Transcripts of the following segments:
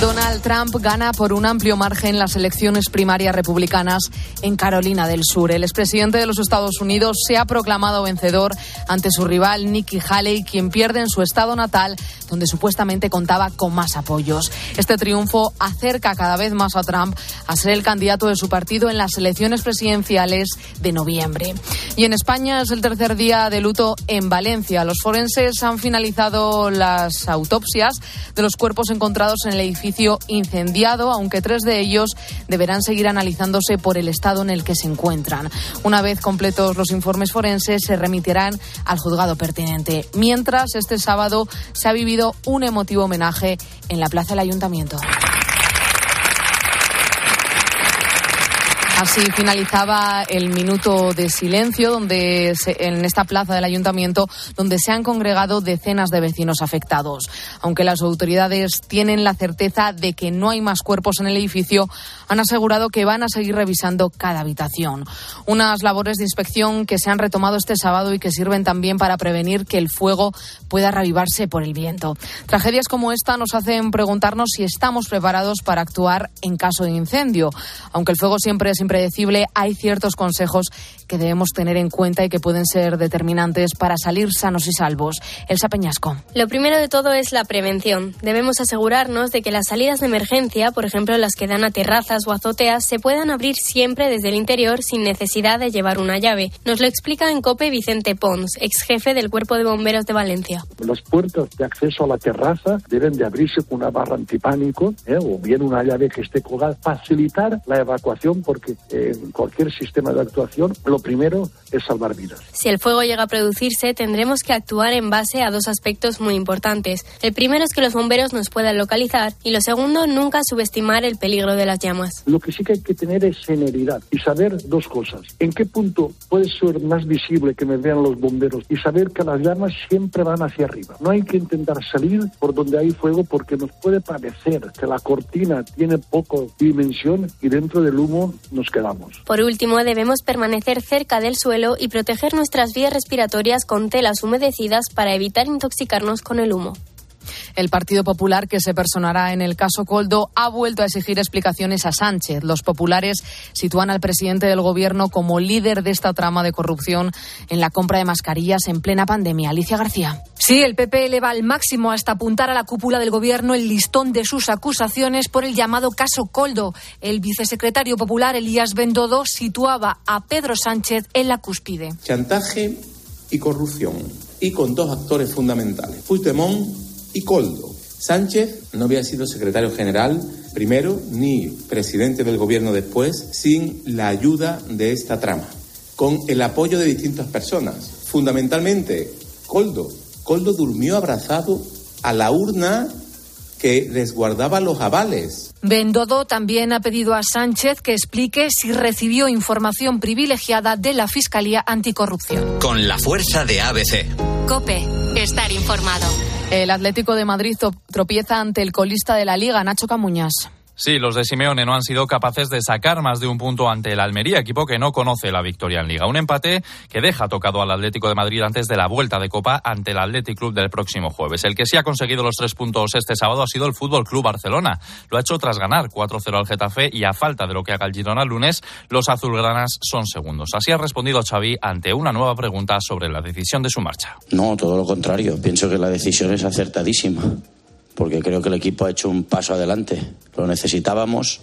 Donald Trump gana por un amplio margen las elecciones primarias republicanas en Carolina del Sur. El expresidente de los Estados Unidos se ha proclamado vencedor ante su rival Nikki Haley, quien pierde en su estado natal, donde supuestamente contaba con más apoyos. Este triunfo acerca cada vez más a Trump a ser el candidato de su partido en las elecciones presidenciales de noviembre. Y en España es el tercer día de luto en Valencia. Los forenses han finalizado las autopsias de los cuerpos encontrados en el edificio incendiado, aunque tres de ellos deberán seguir analizándose por el estado en el que se encuentran. Una vez completos los informes forenses, se remitirán al juzgado pertinente. Mientras, este sábado se ha vivido un emotivo homenaje en la plaza del Ayuntamiento. Así finalizaba el minuto de silencio donde en esta plaza del ayuntamiento donde se han congregado decenas de vecinos afectados. Aunque las autoridades tienen la certeza de que no hay más cuerpos en el edificio, han asegurado que van a seguir revisando cada habitación. Unas labores de inspección que se han retomado este sábado y que sirven también para prevenir que el fuego pueda reavivarse por el viento. Tragedias como esta nos hacen preguntarnos si estamos preparados para actuar en caso de incendio. Aunque el fuego siempre es impredecible, hay ciertos consejos que debemos tener en cuenta y que pueden ser determinantes para salir sanos y salvos. Elsa Peñasco. Lo primero de todo es la prevención. Debemos asegurarnos de que las salidas de emergencia, por ejemplo las que dan a terrazas o azoteas, se puedan abrir siempre desde el interior sin necesidad de llevar una llave. Nos lo explica en COPE Vicente Pons, ex jefe del Cuerpo de Bomberos de Valencia. Las puertas de acceso a la terraza deben de abrirse con una barra antipánico ¿eh? o bien una llave que esté colgada, facilitar la evacuación porque en cualquier sistema de actuación lo primero es salvar vidas. Si el fuego llega a producirse, tendremos que actuar en base a dos aspectos muy importantes. El primero es que los bomberos nos puedan localizar y lo segundo, nunca subestimar el peligro de las llamas. Lo que sí que hay que tener es generidad y saber dos cosas. En qué punto puede ser más visible que me vean los bomberos y saber que las llamas siempre van hacia arriba. No hay que intentar salir por donde hay fuego porque nos puede parecer que la cortina tiene poco dimensión y dentro del humo nos quedamos. Por último, debemos permanecer cerca del suelo y proteger nuestras vías respiratorias con telas humedecidas para evitar intoxicarnos con el humo. El Partido Popular, que se personará en el caso Coldo, ha vuelto a exigir explicaciones a Sánchez. Los populares sitúan al presidente del Gobierno como líder de esta trama de corrupción en la compra de mascarillas en plena pandemia. Alicia García. Sí, el PP eleva al máximo hasta apuntar a la cúpula del Gobierno el listón de sus acusaciones por el llamado caso Coldo. El vicesecretario popular, Elías Bendodo, situaba a Pedro Sánchez en la cúspide. Chantaje y corrupción. Y con dos actores fundamentales. Puigdemont y Coldo. Sánchez no había sido secretario general primero ni presidente del gobierno después sin la ayuda de esta trama, con el apoyo de distintas personas. Fundamentalmente, Coldo. Coldo durmió abrazado a la urna que resguardaba los avales. Bendodo también ha pedido a Sánchez que explique si recibió información privilegiada de la Fiscalía Anticorrupción. Con la fuerza de ABC. Cope, estar informado. El Atlético de Madrid tropieza ante el colista de la Liga, Nacho Camuñas. Sí, los de Simeone no han sido capaces de sacar más de un punto ante el Almería, equipo que no conoce la victoria en Liga. Un empate que deja tocado al Atlético de Madrid antes de la vuelta de Copa ante el Athletic Club del próximo jueves. El que sí ha conseguido los tres puntos este sábado ha sido el Fútbol Club Barcelona. Lo ha hecho tras ganar 4-0 al Getafe y a falta de lo que haga el Girona el lunes, los azulgranas son segundos. Así ha respondido Xavi ante una nueva pregunta sobre la decisión de su marcha. No, todo lo contrario. Pienso que la decisión es acertadísima porque creo que el equipo ha hecho un paso adelante. Lo necesitábamos.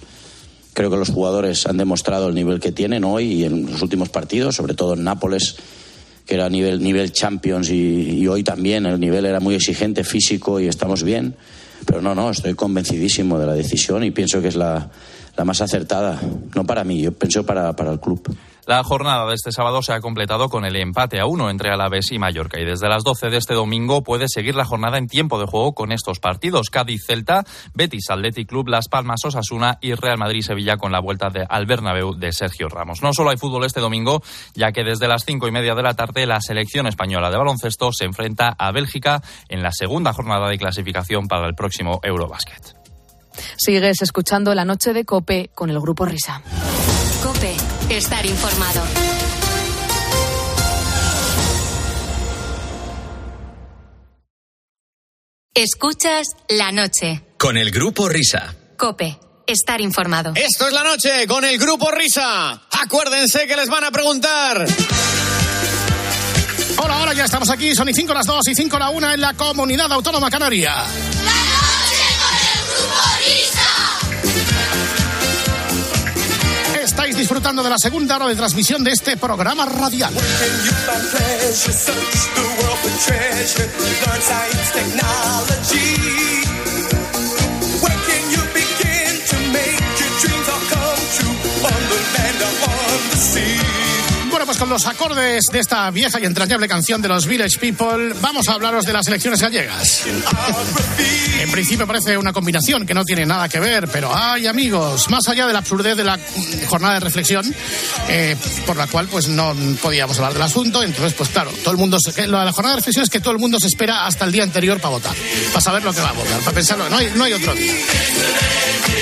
Creo que los jugadores han demostrado el nivel que tienen hoy y en los últimos partidos, sobre todo en Nápoles, que era nivel, nivel Champions y, hoy también el nivel era muy exigente, físico y estamos bien. Pero no, no, estoy convencidísimo de la decisión y pienso que es la, la más acertada. No para mí, yo pienso para, para el club. La jornada de este sábado se ha completado con el empate a uno entre Alavés y Mallorca y desde las 12 de este domingo puede seguir la jornada en tiempo de juego con estos partidos. Cádiz-Celta, Betis Athletic Club, Las Palmas Osasuna y Real Madrid-Sevilla con la vuelta de al Bernabéu de Sergio Ramos. No solo hay fútbol este domingo, ya que desde las cinco y media de la tarde la selección española de baloncesto se enfrenta a Bélgica en la segunda jornada de clasificación para el próximo Eurobasket. Sigues escuchando La Noche de Cope con el Grupo Risa. Cope, estar informado. Escuchas La Noche. Con el Grupo Risa. Cope, estar informado. Esto es La Noche con el Grupo Risa. Acuérdense que les van a preguntar. Hola, hola, ya estamos aquí. Son y 5 las 2 y 5 la 1 en la comunidad autónoma canaria. La noche con el grupo Disfrutando de la segunda hora de transmisión de este programa radial. Con los acordes de esta vieja y entrañable canción de los Village People, vamos a hablaros de las elecciones gallegas. en principio parece una combinación que no tiene nada que ver, pero ay amigos, más allá de la absurdez de la jornada de reflexión, eh, por la cual pues no podíamos hablar del asunto, entonces pues claro, todo el mundo, se, lo de la jornada de reflexión es que todo el mundo se espera hasta el día anterior para votar, para saber lo que va a votar, para pensarlo, no hay, no hay otro día.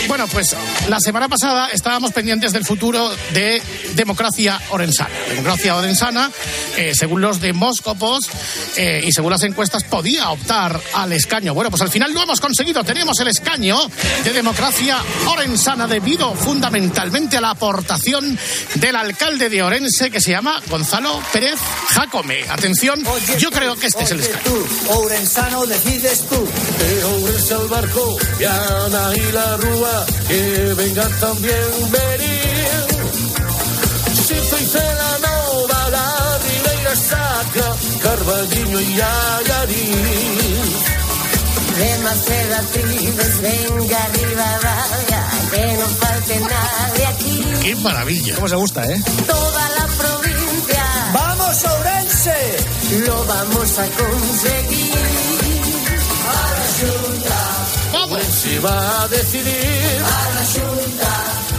Bueno, pues la semana pasada estábamos pendientes del futuro de democracia orensana. Democracia orensana, eh, según los demóscopos eh, y según las encuestas, podía optar al escaño. Bueno, pues al final lo hemos conseguido. Tenemos el escaño de democracia orensana debido fundamentalmente a la aportación del alcalde de Orense que se llama Gonzalo Pérez Jacome. Atención, Oye, yo creo que este es el escaño. tú, Orensano decides tú. De Ourense al barco, y Ana y la Rúa, que vengan también venir. Sinzo y Cela Nova, la Ribeira Sacra, Carballiño y Ayarín. De Marcela Tribes, venga arriba, vaya, que no falte nadie aquí. ¡Qué maravilla! ¿Cómo se gusta, eh? Toda la provincia ¡Vamos, Ourense! lo vamos a conseguir. Ourense va a decidir.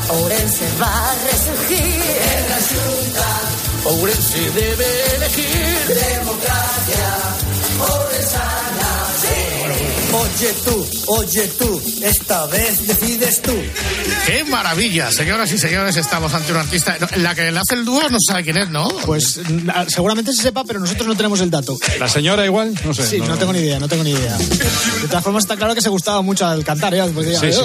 Ourense va a resurgir. Ourense debe elegir. Oye tú, oye tú, esta vez decides tú. ¡Qué maravilla! Señoras y señores, estamos ante un artista. no, La que le hace el dúo no sabe quién es, ¿no? Pues seguramente se sepa, pero nosotros no tenemos el dato. La señora igual, no sé. Sí, no, tengo ni idea, no tengo ni idea. De todas formas, está claro que se gustaba mucho al cantar, ¿eh? Porque- Sí, sí, sí.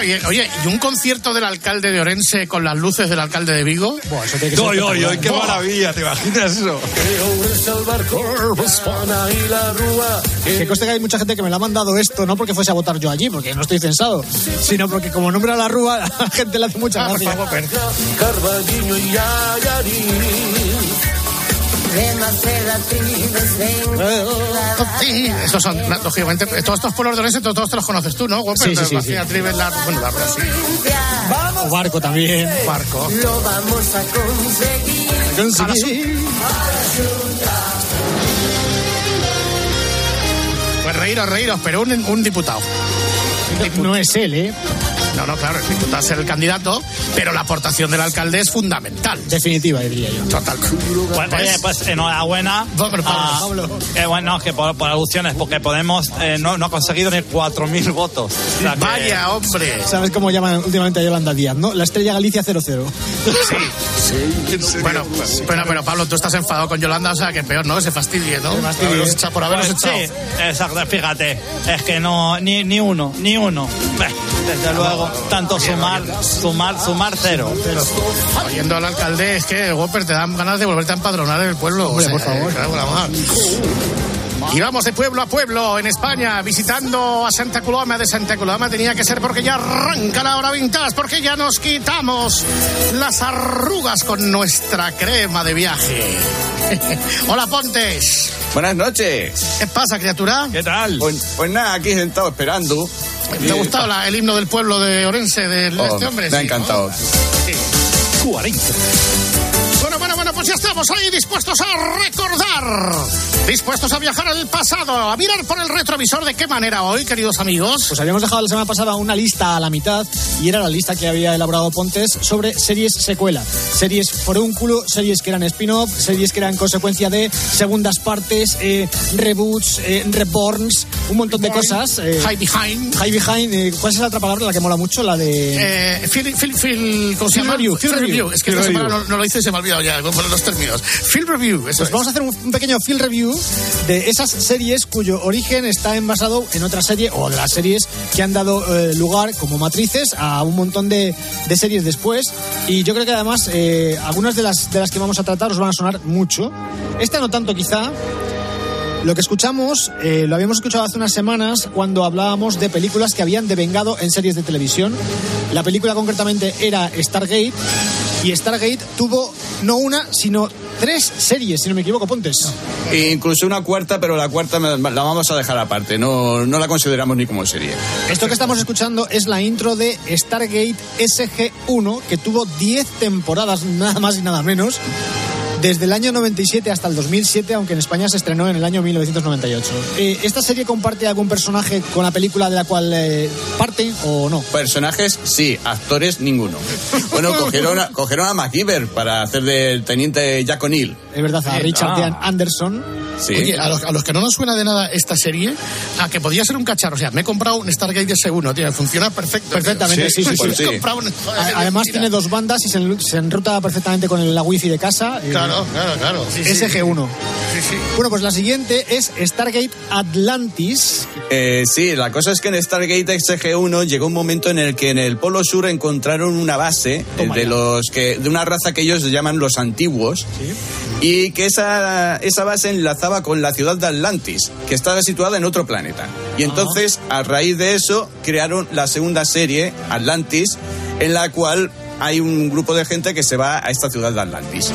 Oye, Oye, ¿y un concierto del alcalde de Orense con las luces del alcalde de Vigo? Buah, eso tiene que ser ¡Oy, oy! ¡Qué maravilla! ¿Te imaginas eso? Que conste que hay mucha gente que me lo ha mandado esto, no porque fuese a votar yo allí, porque no estoy censado, sino porque como nombra la rúa, a la gente le hace mucha Ah, por gracia. favor, Tribes, arriba, Sí, estos son, lógicamente, todos estos pueblos de Orense, todos, todos te los conoces tú, ¿no? Sí, sí, sí, García sí. Trives, la, bueno, la provincia O barco también. Barco. lo vamos a conseguir. Conseguí. Pues reíros, reíros, pero un, un diputado. No es él, ¿eh? No, no, claro, el diputado es el candidato, pero la aportación del alcalde es fundamental. Definitiva, diría yo. Total. Pues, oye, pues enhorabuena. Hombre, Pablo, Ah, Pablo. eh, bueno, que por, por alusiones, porque Podemos eh, no, no ha conseguido ni 4.000 votos. O sea que- Vaya, hombre. ¿Sabes cómo llaman últimamente a Yolanda Díaz, no? La estrella Galicia 00. Sí. Bueno, pues, pero, pero Pablo, tú estás enfadado con Yolanda, o sea que peor, ¿no? Que se fastidie, ¿no? Se. Por haberlos echado- por haberlos Pues echado. sí, exacto, fíjate, es que no, ni, ni uno, ni uno. Desde luego, tanto sumar, sumar, sumar cero. Oyendo al alcalde, es que, Whopper, te dan ganas de volverte a empadronar en el pueblo. Hombre, o sea, por favor. eh. Y vamos de pueblo a pueblo en España, visitando a Santa Coloma de Santa Coloma. Tenía que ser porque ya arranca la hora vintage, porque ya nos quitamos las arrugas con nuestra crema de viaje. Hola, Pontes. Buenas noches. ¿Qué pasa, criatura? ¿Qué tal? Pues, pues nada, aquí sentado esperando. ¿Te ha gustado la- el himno del pueblo de Orense de Oh, este hombre? me ha Sí, ¿no? encantado. Sí. 40. Bueno, pues ya estamos ahí dispuestos a recordar, dispuestos a viajar al pasado, a mirar por el retrovisor. ¿De qué manera hoy, queridos amigos? Pues habíamos dejado la semana pasada una lista a la mitad y era la lista que había elaborado Pontes sobre series secuela. Series forúnculo, series que eran spin-off, series que eran consecuencia de segundas partes, eh, reboots, eh, reborns, un montón de cosas. eh, High Behind. High Behind, eh, ¿cuál es la otra palabra la que mola mucho? La de... Eh, Phil, Phil, Phil, ¿cómo se llama? Review, Phil Review. Es que esta semana no, no lo hice y se me ha olvidado ya los términos. Film review, eso Pues es. vamos a hacer un, pequeño field review de esas series cuyo origen está envasado en otra serie o de las series que han dado eh, lugar como matrices a un montón de, de series después. Y yo creo que además eh, algunas de las, de las que vamos a tratar os van a sonar mucho. Esta no tanto quizá. Lo que escuchamos, eh, lo habíamos escuchado hace unas semanas cuando hablábamos de películas que habían devengado en series de televisión. La película concretamente era Stargate y Stargate tuvo no una, sino tres series, si no me equivoco, Pontes. Incluso una cuarta, pero la cuarta la vamos a dejar aparte. No, no la consideramos ni como serie. Esto que estamos escuchando es la intro de Stargate SG-1, que tuvo 10 temporadas, nada más y nada menos, desde el año 97 hasta el 2007, aunque en España se estrenó en el año 1998. Eh, ¿Esta serie comparte algún personaje con la película de la cual eh, parte o no? Personajes, sí. Actores, ninguno. Bueno, cogieron a, cogieron a MacGyver para hacer del teniente Jack O'Neill. Es verdad, a Richard ah. Dean Anderson. Sí. Oye, a los, a los que no nos suena de nada esta serie, a que podía ser un cacharro. O sea, me he comprado un Stargate S1, tío, funciona perfecto. Perfectamente, sí, sí, sí. Sí. he comprado un- A- Además tiene dos bandas y se, en- se enruta perfectamente con la wifi de casa. Claro, claro, claro. Sí, sí. SG-1. Sí, sí. Bueno, pues la siguiente es Stargate Atlantis. Eh, sí, la cosa es que en Stargate XG-1 llegó un momento en el que en el Polo Sur encontraron una base eh, de los que de una raza que ellos llaman los antiguos y que esa, esa base enlazaba con la ciudad de Atlantis, que estaba situada en otro planeta. Y entonces, a raíz de eso, crearon la segunda serie, Atlantis, en la cual hay un grupo de gente que se va a esta ciudad de Atlantis.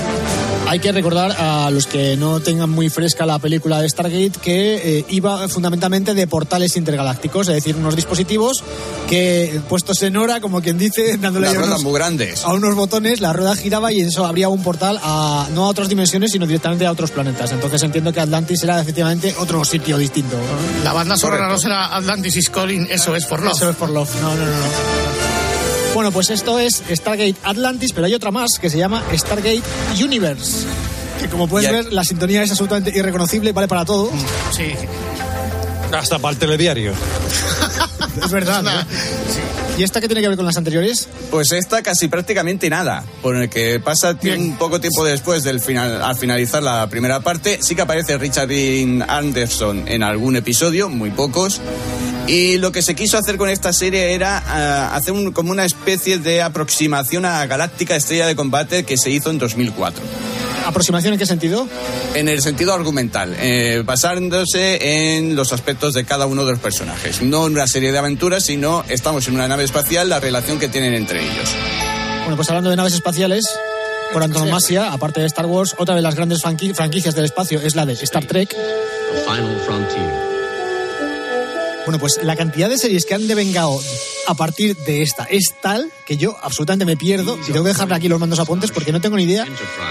Hay que recordar a los que no tengan muy fresca la película de Stargate que eh, iba fundamentalmente de portales intergalácticos, es decir, unos dispositivos que puestos en hora, como quien dice, dándole ruedas unos- muy grandes. a unos botones, la rueda giraba y eso abría un portal a, no a otras dimensiones, sino directamente a otros planetas. Entonces entiendo que Atlantis era efectivamente otro sitio distinto. La banda sonora no será Atlantis is Calling, eso es por love. Eso es por Love. No, no, no, no. Bueno, pues esto es Stargate Atlantis, pero hay otra más que se llama Stargate Universe. Que como puedes Ya. ver, la sintonía es absolutamente irreconocible, vale para todo. Sí. Hasta para el telediario. Es verdad. Una- ¿eh? ¿Y esta qué tiene que ver con las anteriores? Pues esta casi prácticamente nada, por el que pasa un poco tiempo después del final, al finalizar la primera parte, sí que aparece Richard Dean Anderson en algún episodio, muy pocos. Y lo que se quiso hacer con esta serie era ah, hacer un- como una especie de aproximación a Galáctica Estrella de Combate que se hizo en 2004. ¿Aproximación en qué sentido? En el sentido argumental, eh, basándose en los aspectos de cada uno de los personajes. No en una serie de aventuras, sino estamos en una nave espacial, la relación que tienen entre ellos. Bueno, pues hablando de naves espaciales, por antonomasia, aparte de Star Wars, otra de las grandes franqui- franquicias del espacio es la de Star Trek. Bueno, pues la cantidad de series que han devengado a partir de esta es tal que yo absolutamente me pierdo y tengo que dejarle aquí los mandos a Pontes porque no tengo ni idea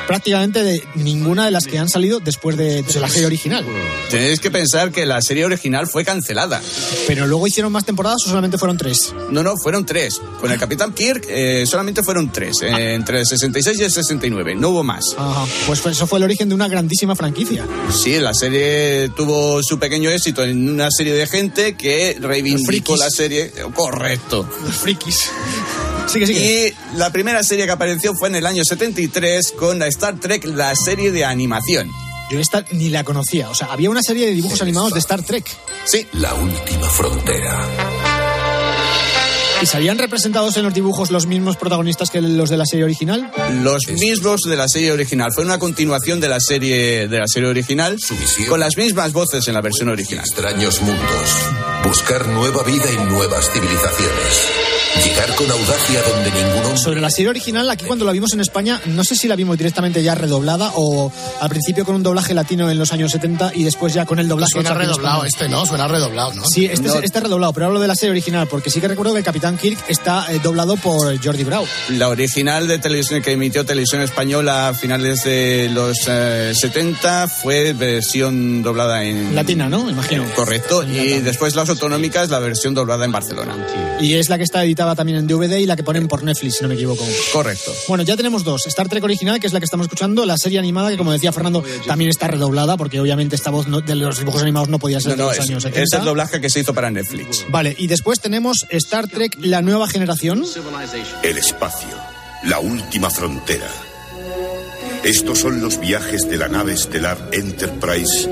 prácticamente de ninguna de las que han salido después de, de la serie original. Tenéis que pensar que la serie original fue cancelada. Pero luego hicieron más temporadas o solamente fueron tres. No, no, fueron tres. Con el Capitán Kirk eh, solamente fueron tres, eh, entre el 66 y el 69. No hubo más. Ajá. Pues eso fue el origen de una grandísima franquicia. Sí, la serie tuvo su pequeño éxito en una serie de gente que reivindicó frikis. la serie. Correcto. Los frikis. Sigue, sigue. Y la primera serie que apareció fue en el año 73 con la Star Trek, la serie de animación. Yo esta ni la conocía. O sea, había una serie de dibujos animados de Star Trek. Sí. La última frontera. ¿Y salían representados en los dibujos los mismos protagonistas que los de la serie original? Los mismos de la serie original. Fue una continuación de la serie de la serie original con las mismas voces en la versión original. Extraños mundos. Buscar nueva vida y nuevas civilizaciones. Llegar con audacia donde ninguno Sobre la serie original, aquí cuando la vimos en España, no sé si la vimos directamente ya redoblada o al principio con un doblaje latino en los años 70 y después ya con el doblaje. Suena redoblado este, ¿no? Suena redoblado, ¿no? Sí, este, No. es, este es redoblado, pero hablo de la serie original porque sí que recuerdo que el Capitán Kirk está eh, doblado por Jordi Brau. La original de televisión que emitió Televisión Española a finales de los eh, 70 fue versión doblada en... Latina, ¿no? Imagino. Correcto. Y después las autonómicas, la versión doblada en Barcelona. Y es la que está editada también en DVD y la que ponen por Netflix, si no me equivoco. Correcto. Bueno, ya tenemos dos. Star Trek original, que es la que estamos escuchando, la serie animada, que como decía Fernando, también está redoblada, porque obviamente esta voz no- de los dibujos animados no podía ser No, de no, los es, años es 70. el doblaje que se hizo para Netflix. Vale, y después tenemos Star Trek, la nueva generación. El espacio. La última frontera. Estos son los viajes de la nave estelar Enterprise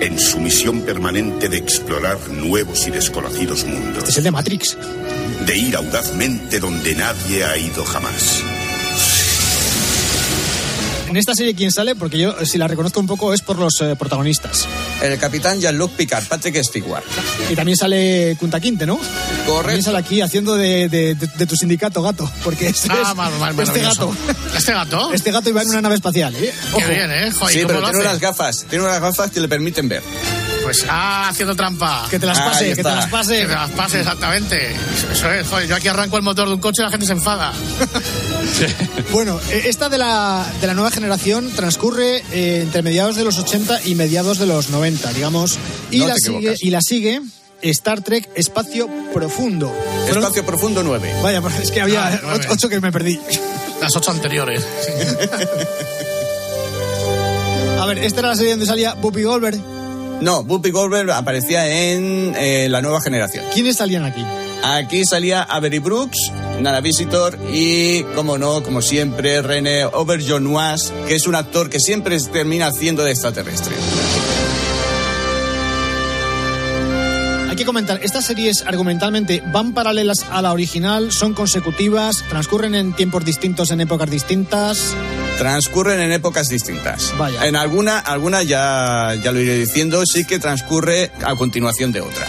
en su misión permanente de explorar nuevos y desconocidos mundos. Este es el de Matrix. De ir audazmente donde nadie ha ido jamás. En esta serie, ¿quién sale? Porque yo, si la reconozco un poco, es por los eh, protagonistas. El capitán Jean-Luc Picard, Patrick Stewart. Y también sale Kunta Quinte, ¿no? Correcto. También sale aquí haciendo de, de- de- de tu sindicato, gato. Porque este, Ah, es- mal, mal, este gato. ¿Este gato? Este gato iba en una nave espacial, ¿eh? Qué bien, ¿eh? Joder, Sí, ¿cómo pero tiene unas gafas. Tiene unas gafas que le permiten ver. Pues, ah, haciendo trampa. Que te las Ah, pase, que te las pase. Que te las pase, exactamente. Eso- es, joder, yo aquí arranco el motor de un coche y la gente se enfada. Bueno, eh, esta de la, de la nueva generación transcurre eh, entre mediados de los 80 y mediados de los 90, digamos. Y, No la, sigue, y la sigue Star Trek Espacio Profundo. Fueron- Espacio Profundo 9. Vaya, pues es que había Ah, nueve. ocho, ocho que me perdí. Las ocho anteriores. A ver, esta era la serie donde salía Buppy Goldberg. No, Whoopi Goldberg aparecía en eh, la nueva generación. ¿Quiénes salían aquí? Aquí salía Avery Brooks, Nana Visitor y, como no, como siempre, René Auberjonois, que es un actor que siempre termina haciendo de extraterrestre. Hay que comentar, estas series argumentalmente van paralelas a la original, son consecutivas, transcurren en tiempos distintos, en épocas distintas. Transcurren en épocas distintas. Vaya. En alguna, alguna ya, ya lo iré diciendo, sí que transcurre a continuación de otra.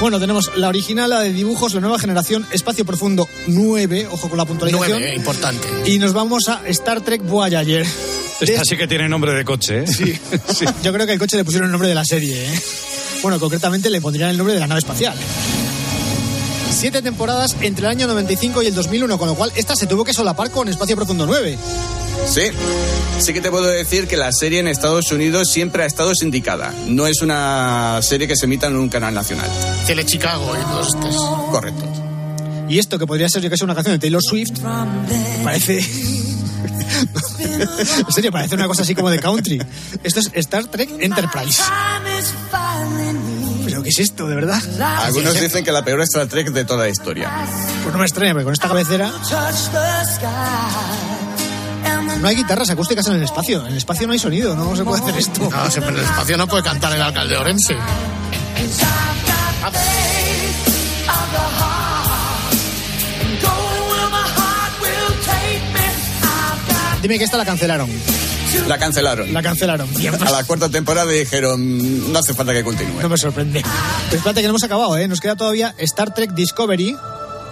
Bueno, tenemos la original, la de dibujos, la nueva generación, Espacio Profundo 9, ojo con la puntualización. Nueve, eh, importante. Y nos vamos a Star Trek Voyager. Esta sí que tiene nombre de coche, ¿eh? Sí. Yo creo que el coche le pusieron el nombre de la serie, ¿eh? Bueno, concretamente le pondrían el nombre de la nave espacial. Siete temporadas entre el año 95 y el 2001, con lo cual esta se tuvo que solapar con Espacio Profundo 9. Sí, sí que te puedo decir que la serie en Estados Unidos siempre ha estado sindicada. No es una serie que se emita en un canal nacional. Tele Chicago y todos estos. Correcto. Y esto, que podría ser yo que sé una canción de Taylor Swift, parece... en serio, parece una cosa así como de country. Esto es Star Trek Enterprise. ¿Pero qué es esto, de verdad? Algunos dicen que la peor Star Trek de toda la historia. Pues no me extraña, porque con esta cabecera no hay guitarras acústicas en el espacio. En el espacio no hay sonido, no se puede hacer esto. No, siempre en el espacio no puede cantar el alcalde de Orense. Dime que esta la cancelaron. La cancelaron. La cancelaron. Pues, A la cuarta temporada dijeron, no hace falta que continúe. No me sorprende. Pero espérate que no hemos acabado, ¿eh? Nos queda todavía Star Trek Discovery.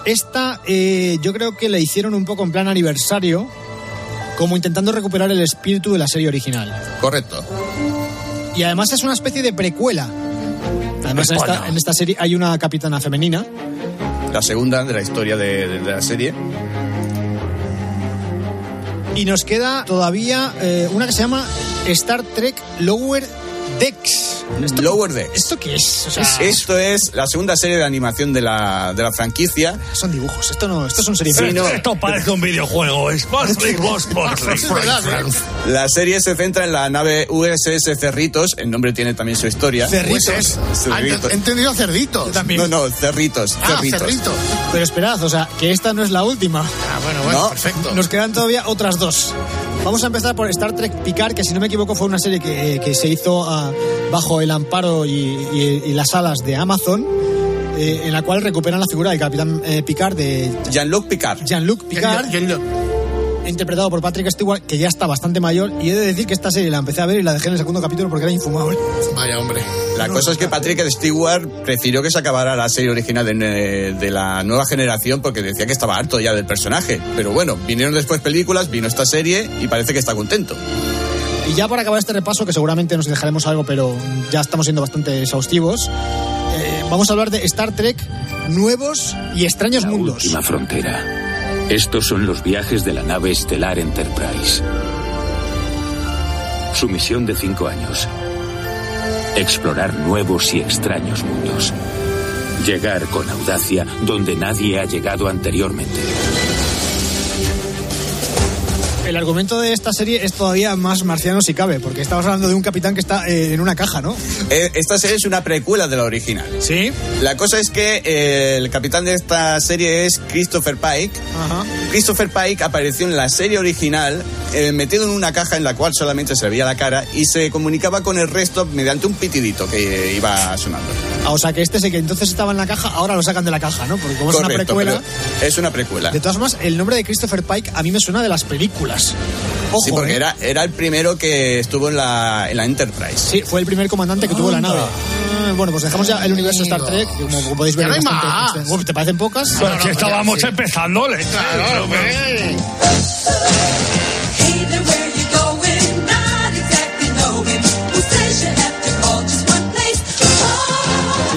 Esta eh, yo creo que la hicieron un poco en plan aniversario, como intentando recuperar el espíritu de la serie original. Correcto. Y además es una especie de precuela. Además en esta, en esta serie hay una capitana femenina. La segunda de la historia de, de- de la serie. Y nos queda todavía eh, una que se llama Star Trek Lower Decks. ¿Esto, Lower Decks. ¿Esto qué es? O sea, Esto es la segunda serie de animación de la, de la franquicia. son dibujos, esto no, esto son series. Sí, no. Esto parece un videojuego. Es Boss La serie se centra en la nave USS Cerritos. El nombre tiene también su historia. Cerritos. Ah, he entendido cerditos. No, no, Cerritos. Ah, cerritos. cerritos. Pero esperad, o sea, que esta no es la última. Ah, bueno, bueno, No. perfecto. Nos quedan todavía otras dos. Vamos a empezar por Star Trek Picard, que si no me equivoco fue una serie que, que se hizo ah, bajo el amparo y, y- y las alas de Amazon, eh, en la cual recuperan la figura del capitán eh, Picard de Jean-Luc Picard. Jean-Luc Picard, interpretado por Patrick Stewart, que ya está bastante mayor. Y he de decir que esta serie la empecé a ver y la dejé en el segundo capítulo porque era infumable. Vaya, hombre. La cosa es que Patrick Stewart prefirió que se acabara la serie original de, de la nueva generación porque decía que estaba harto ya del personaje. Pero bueno, vinieron después películas, vino esta serie y parece que está contento. Y ya para acabar este repaso, que seguramente nos dejaremos algo, pero ya estamos siendo bastante exhaustivos, eh, vamos a hablar de Star Trek nuevos y extraños mundos. Última frontera. Estos son los viajes de la nave estelar Enterprise. Su misión de cinco años. Explorar nuevos y extraños mundos. Llegar con audacia donde nadie ha llegado anteriormente. El argumento de esta serie es todavía más marciano si cabe, porque estamos hablando de un capitán que está eh, en una caja, ¿no? Eh, esta serie es una precuela de la original. Sí. La cosa es que eh, el capitán de esta serie es Christopher Pike. Ajá. Christopher Pike apareció en la serie original metido en una caja en la cual solamente se veía la cara y se comunicaba con el resto mediante un pitidito que iba sonando. Ah, o sea que este es el que entonces estaba en la caja, ahora lo sacan de la caja, ¿no? Porque como es una Correcto, precuela. es una precuela. De todas formas, el nombre de Christopher Pike a mí me suena de las películas. Ojo, sí, porque ¿eh? era, era el primero que estuvo en la, en la Enterprise. Sí, fue el primer comandante que tuvo la nave. Ah, Bueno, pues dejamos ya el universo Star Trek, que como podéis ver. No bastante más. ¿Te parecen pocas? Pero aquí estábamos empezando, le. Claro,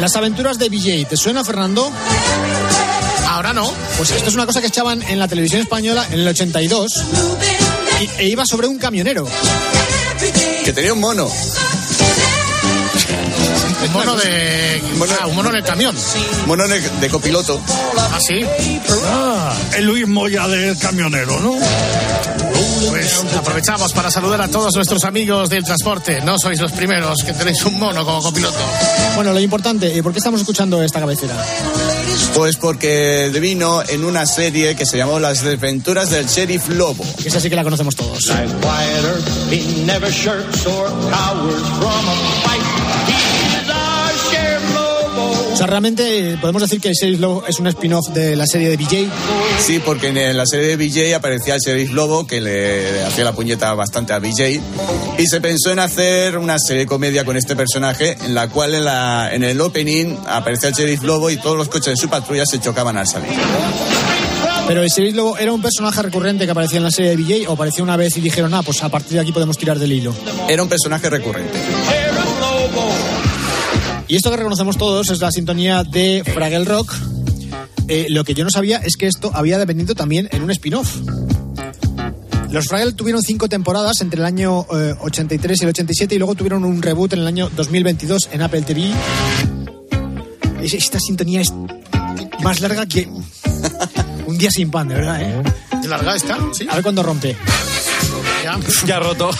Las aventuras de BJ, ¿te suena, Fernando? Ahora no. Pues esto es una cosa que echaban en la televisión española en el 82 y, e iba sobre un camionero. Que tenía un mono. Un mono de. Ah, un mono en el camión. Mono de, de copiloto. ¿Ah, sí? Ah, el Luis Moya del camionero, ¿no? Pues aprovechamos para saludar a todos nuestros amigos del transporte. No sois los primeros que tenéis un mono como copiloto. Bueno, lo importante, ¿y ¿por qué estamos escuchando esta cabecera? Pues porque vino en una serie que se llamó Las desventuras del sheriff Lobo. Que esa sí que la conocemos todos. Sea, realmente eh, podemos decir que Sheriff Lobo es un spin-off de la serie de BJ. Sí, porque en la serie de BJ aparecía el sheriff Lobo que le hacía la puñeta bastante a BJ y se pensó en hacer una serie de comedia con este personaje en la cual en, la, en el opening aparecía el sheriff Lobo y todos los coches de su patrulla se chocaban al salir. Pero el Sheriff Lobo era un personaje recurrente que aparecía en la serie de BJ o apareció una vez y dijeron, ah, pues a partir de aquí podemos tirar del hilo. Era un personaje recurrente. Y esto que reconocemos todos es la sintonía de Fraggle Rock. Eh, lo que yo no sabía es que esto había dependido también en un spin-off. Los Fraggle tuvieron cinco temporadas entre el año eh, 83 y el 87 y luego tuvieron un reboot en el año 2022 en Apple TV. Es- Esta sintonía es más larga que un día sin pan, de verdad, ¿eh? ¿De larga está? Sí. A ver cuándo rompe. Ya. Ya roto.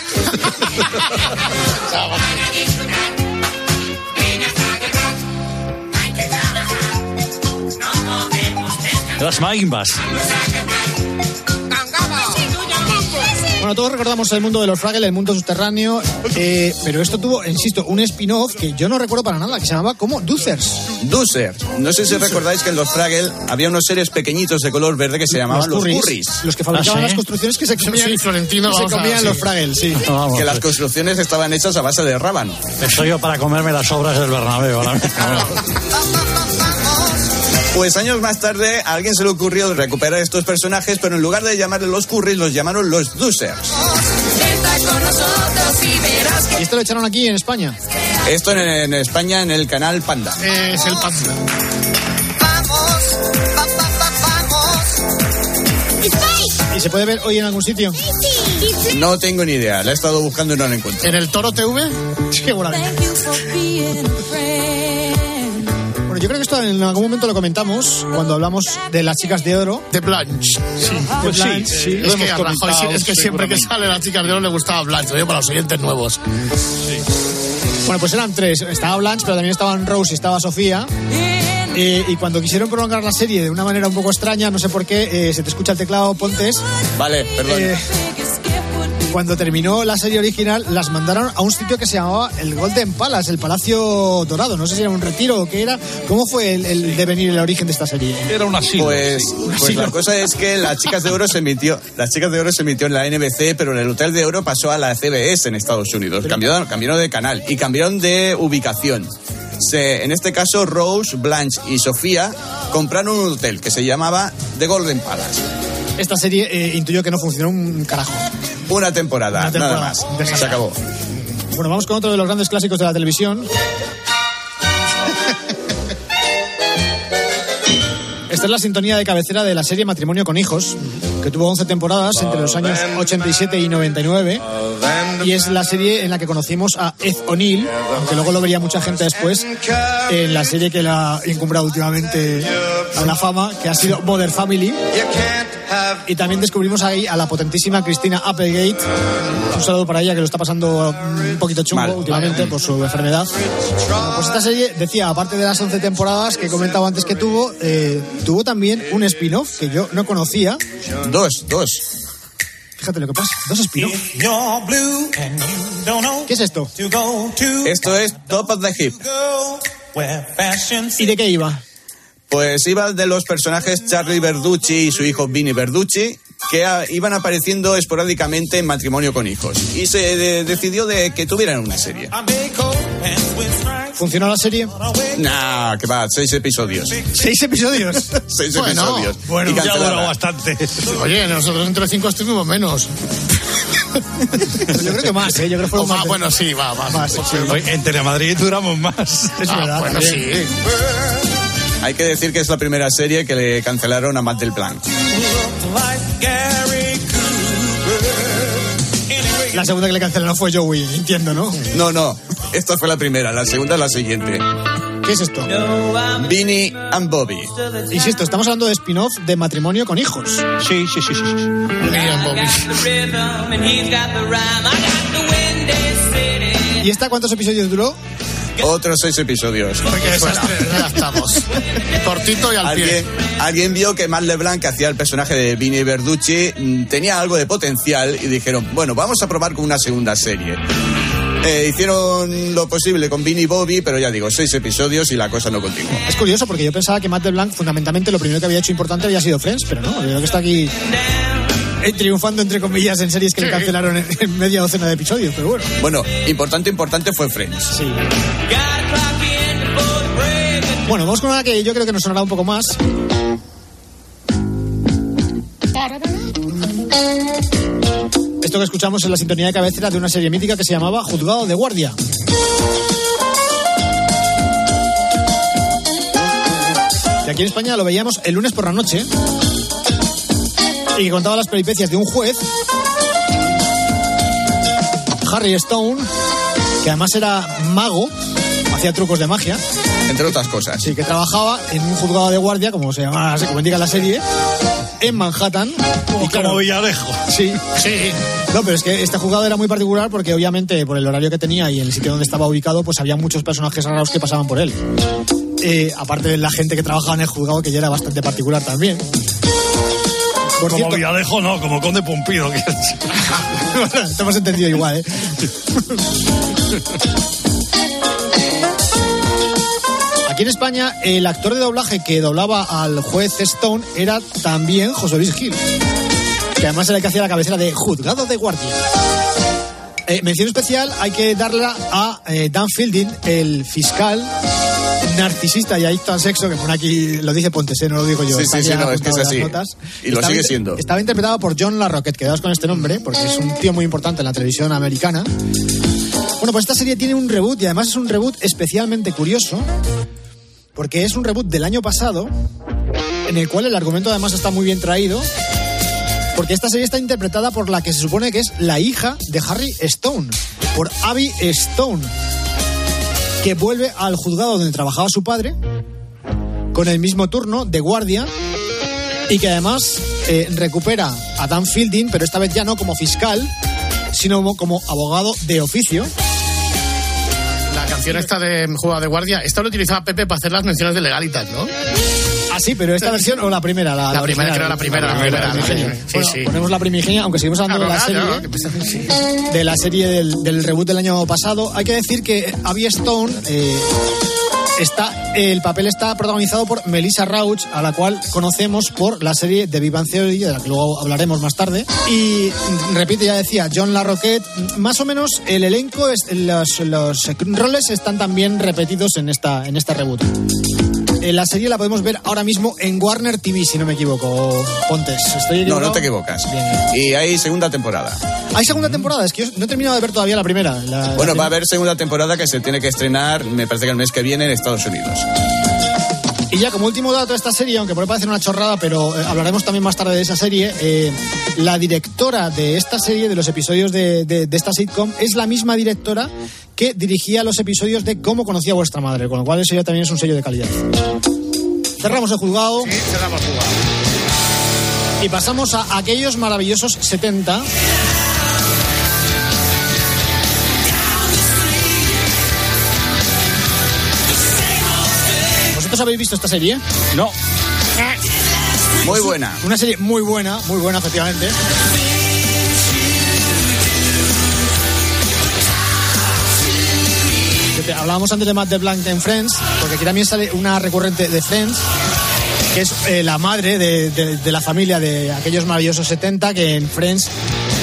Las maimbas. Bueno, todos recordamos el mundo de los Fraggle, el mundo subterráneo, eh, pero esto tuvo, insisto, un spin-off que yo no recuerdo para nada, que se llamaba como Doozers. Doozer. No sé si recordáis que en los Fraggle había unos seres pequeñitos de color verde que se llamaban los curris. Los que fabricaban ¿Ah, sí? las construcciones que se comían, Sí, Florentino, que se vamos a- comían sí. los Fraggle, sí. Vamos, Que las construcciones estaban hechas a base de rábano. Estoy yo para comerme las obras del Bernabéu ahora mismo. Pues años más tarde a alguien se le ocurrió recuperar estos personajes, pero en lugar de llamarles los curris, los llamaron los Doozers. Y esto lo echaron aquí en España. Esto en, en España en el canal Panda. Es el panda. ¿Y se puede ver hoy en algún sitio? No tengo ni idea, la he estado buscando y no la encuentro. ¿En el Toro TV? Qué buena vida. Bueno, yo creo que esto en algún momento lo comentamos cuando hablamos de las chicas de oro. De Blanche. Sí. Pues sí, sí, es, que a Rajoy es que siempre que sale las chicas de oro le gustaba Blanche. Lo digo para los oyentes nuevos. Bueno, pues eran tres. Estaba Blanche, pero también estaban Rose y estaba Sofía. Eh, y cuando quisieron prolongar la serie de una manera un poco extraña, no sé por qué, eh, se te escucha el teclado Pontes. Vale, perdón. Eh, cuando terminó la serie original, las mandaron a un sitio que se llamaba el Golden Palace, el Palacio Dorado. No sé si era un retiro o qué era. ¿Cómo fue el, el devenir, el origen de esta serie? Era un asilo. Pues, pues asilo. la cosa es que las chicas de oro se emitió, las chicas de oro se emitió en la NBC, pero en el hotel de oro pasó a la CBS en Estados Unidos. Cambiaron, cambiaron de canal y cambiaron de ubicación. Se, en este caso, Rose, Blanche y Sofía compraron un hotel que se llamaba The Golden Palace. Esta serie eh, intuyó que no funcionó un carajo. Una temporada, Una temporada. nada más. Se acabó. Bueno, vamos con otro de los grandes clásicos de la televisión. Esta es la sintonía de cabecera de la serie Matrimonio con Hijos, que tuvo 11 temporadas entre los años 87 y 99. Y es la serie en la que conocimos a Ed O'Neill, aunque luego lo vería mucha gente después, en la serie que la ha encumbrado últimamente a la fama, que ha sido Mother Family. Y también descubrimos ahí a la potentísima Cristina Applegate. Un saludo para ella que lo está pasando un poquito chungo últimamente por su enfermedad. Pues esta serie, decía, aparte de las 11 temporadas que he comentado antes que tuvo, eh, tuvo también un spin-off que yo no conocía. Dos, dos. Fíjate lo que pasa, dos spin-off. ¿Qué es esto? Esto es Top of the Hip. ¿Y de qué iba? Pues iba de los personajes Charlie Verducci y su hijo Vinny Verducci, que a- iban apareciendo esporádicamente en matrimonio con hijos. Y se de- decidió de que tuvieran una serie. ¿Funcionó la serie? Nah, que va, seis episodios. ¿Seis episodios? Seis Bueno, episodios. bueno, Y ya duró bastante. Oye, nosotros entre cinco estuvimos menos. Yo creo que más, ¿eh? Yo creo que fueron más, más bueno, sí, va, va. sí, sí. Oye, En Telemadrid duramos más. Es Ah, verdad, bueno, también. sí. Hay que decir que es la primera serie que le cancelaron a Matt del Plan. La segunda que le cancelaron fue Joey, entiendo, ¿no? No, no. Esta fue la primera, la segunda es la siguiente. ¿Qué es esto? Vinny and Bobby. Insisto, estamos hablando de spin-off de matrimonio con hijos. Sí, sí, sí, sí. sí. ¿Y esta cuántos episodios duró? Otros seis episodios. Ya estamos. Cortito y al Alguien, pie. alguien vio que Matt LeBlanc, que hacía el personaje de Vinny Verducci, mm, tenía algo de potencial y dijeron, bueno, vamos a probar con una segunda serie. Eh, hicieron lo posible con Vinny y Bobby, pero ya digo, seis episodios y la cosa no continuó. Es curioso porque yo pensaba que Matt LeBlanc fundamentalmente lo primero que había hecho importante había sido Friends, pero no, yo creo que está aquí triunfando entre comillas en series que le cancelaron en, en media docena de episodios, pero bueno. Bueno, importante, importante fue Friends. Sí. Bueno, vamos con una que yo creo que nos sonará un poco más. Esto que escuchamos es la sintonía de cabecera de una serie mítica que se llamaba Juzgado de Guardia. Y aquí en España lo veíamos el lunes por la noche. Y que contaba las peripecias de un juez, Harry Stone, que además era mago, hacía trucos de magia. Entre otras cosas. Sí, que trabajaba en un juzgado de guardia, como se llama, como indica la serie, en Manhattan. Y como Villarejo. Sí. Sí. No, pero es que este juzgado era muy particular porque obviamente por el horario que tenía y el sitio donde estaba ubicado, pues había muchos personajes raros que pasaban por él. Eh, aparte de la gente que trabajaba en el juzgado, que ya era bastante particular también. Por Como cierto, Villarejo, no, como Conde Pumpido. que- te hemos entendido igual, ¿eh? Aquí en España, el actor de doblaje que doblaba al juez Stone era también José Luis Gil, que además era el que hacía la cabecera de Juzgado de Guardia. Eh, mención especial hay que darla a eh, Dan Fielding, el fiscal narcisista y adicto al sexo, que pone aquí, lo dice Pontes, ¿eh? no lo digo yo. Sí, sí, sí, no, es que es así. Y lo Estaba sigue siendo. Estaba interpretado por John LaRoquette, quedaos con este nombre, porque es un tío muy importante en la televisión americana. Bueno, pues esta serie tiene un reboot y además es un reboot especialmente curioso, porque es un reboot del año pasado, en el cual el argumento además está muy bien traído, porque esta serie está interpretada por la que se supone que es la hija de Harry Stone, por Abby Stone, que vuelve al juzgado donde trabajaba su padre, con el mismo turno de guardia, y que además eh, recupera a Dan Fielding, pero esta vez ya no como fiscal, sino como- como abogado de oficio. La canción esta de Juega de Guardia, esta lo utilizaba Pepe para hacer las menciones de legalitas, ¿no? Ah, sí, pero esta versión o la primera. La, La primera, creo la primera, la primera, la primera. Sí, Bueno, sí. Ponemos la primigenia, aunque seguimos hablando de la Claro, serie. claro, de la serie del, del reboot del año pasado. Hay que decir que Abby Stone eh, está, el papel está protagonizado por Melissa Rauch, a la cual conocemos por la serie de Vivan Theory, de la que luego hablaremos más tarde. Y repite, ya decía, John LaRoquette. Más o menos el elenco, es, los, los roles están también repetidos en esta, en este reboot. Eh, La serie la podemos ver ahora mismo en Warner TV, si no me equivoco, Pontes. ¿Estoy No, equivocado? no te equivocas. Bien. Y hay segunda temporada. Hay segunda temporada, es que yo no he terminado de ver todavía la primera. la- Bueno, va a haber segunda temporada que se tiene que estrenar, me parece que el mes que viene en Estados Unidos. Y ya como último dato de esta serie, aunque puede parecer una chorrada, pero eh, hablaremos también más tarde de esa serie, eh, la directora de esta serie, de los episodios de, de- de esta sitcom, es la misma directora que dirigía los episodios de Cómo conocía a vuestra madre, con lo cual eso ya también es un sello de calidad. Cerramos el juzgado. Sí, cerramos jugado. Y pasamos a aquellos maravillosos 70. ¿Vosotros habéis visto esta serie? No. Muy buena. Una serie muy buena, muy buena, efectivamente. Hablábamos antes de Matt LeBlanc en Friends, porque aquí también sale una recurrente de Friends, que es eh, la madre de, de- de la familia de aquellos maravillosos 70, que en Friends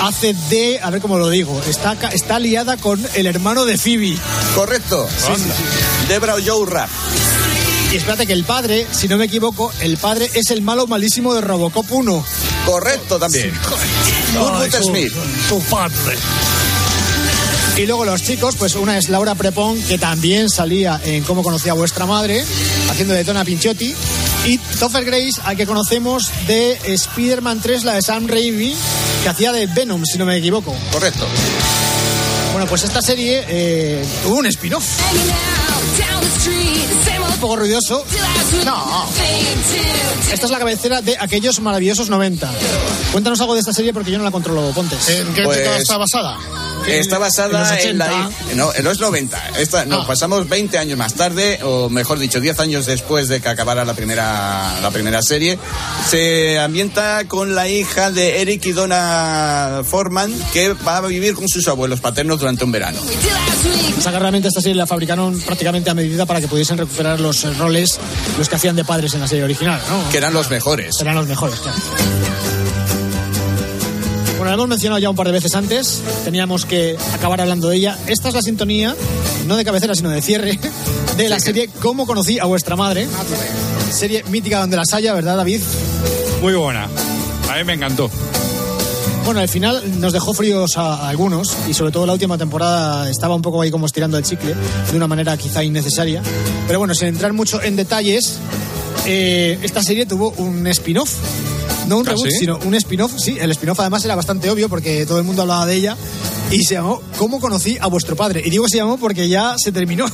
hace de, a ver cómo lo digo, está, ca- está liada con el hermano de Phoebe. Correcto. Debra Joe Rapp. Y espérate que el padre, si no me equivoco, el padre es el malo malísimo de Robocop 1. Correcto también. Smith. Tu padre. Y luego los chicos, pues una es Laura Prepón, que también salía en Cómo conocía a vuestra madre, haciendo de Tona Pinchotti. Y Topher Grace, al que conocemos de Spider-Man 3, la de Sam Raimi, que hacía de Venom, si no me equivoco. Correcto. Bueno, pues esta serie eh, tuvo un spin-off. Un poco ruidoso. No. Esta es la cabecera de aquellos maravillosos 90. Cuéntanos algo de esta serie porque yo no la controlo, Pontes. ¿En qué Pues- está basada? Está basada En en, la. 80. No, en los 90. Esta, nos Ah. pasamos 20 años más tarde, o mejor dicho, 10 años después de que acabara la primera, la primera serie. Se ambienta con la hija de Eric y Donna Foreman, que va a vivir con sus abuelos paternos durante un verano. O sea que realmente esta serie la fabricaron prácticamente a medida para que pudiesen recuperar los eh, roles los que hacían de padres en la serie original, ¿no? Que eran los mejores. Eran los mejores, claro. Bueno, la hemos mencionado ya un par de veces antes, teníamos que acabar hablando de ella. Esta es la sintonía, no de cabecera, sino de cierre, de la serie Cómo conocí a vuestra madre. Serie mítica donde las haya, ¿verdad, David? Muy buena. A mí me encantó. Bueno, al final nos dejó fríos a, a algunos y sobre todo la última temporada estaba un poco ahí como estirando el chicle de una manera quizá innecesaria. Pero bueno, sin entrar mucho en detalles, eh, esta serie tuvo un spin-off. No un ¿Ah, reboot, sí? sino un spin-off. Sí, el spin-off además era bastante obvio porque todo el mundo hablaba de ella y se llamó ¿Cómo conocí a vuestro padre? Y digo se llamó porque ya se terminó.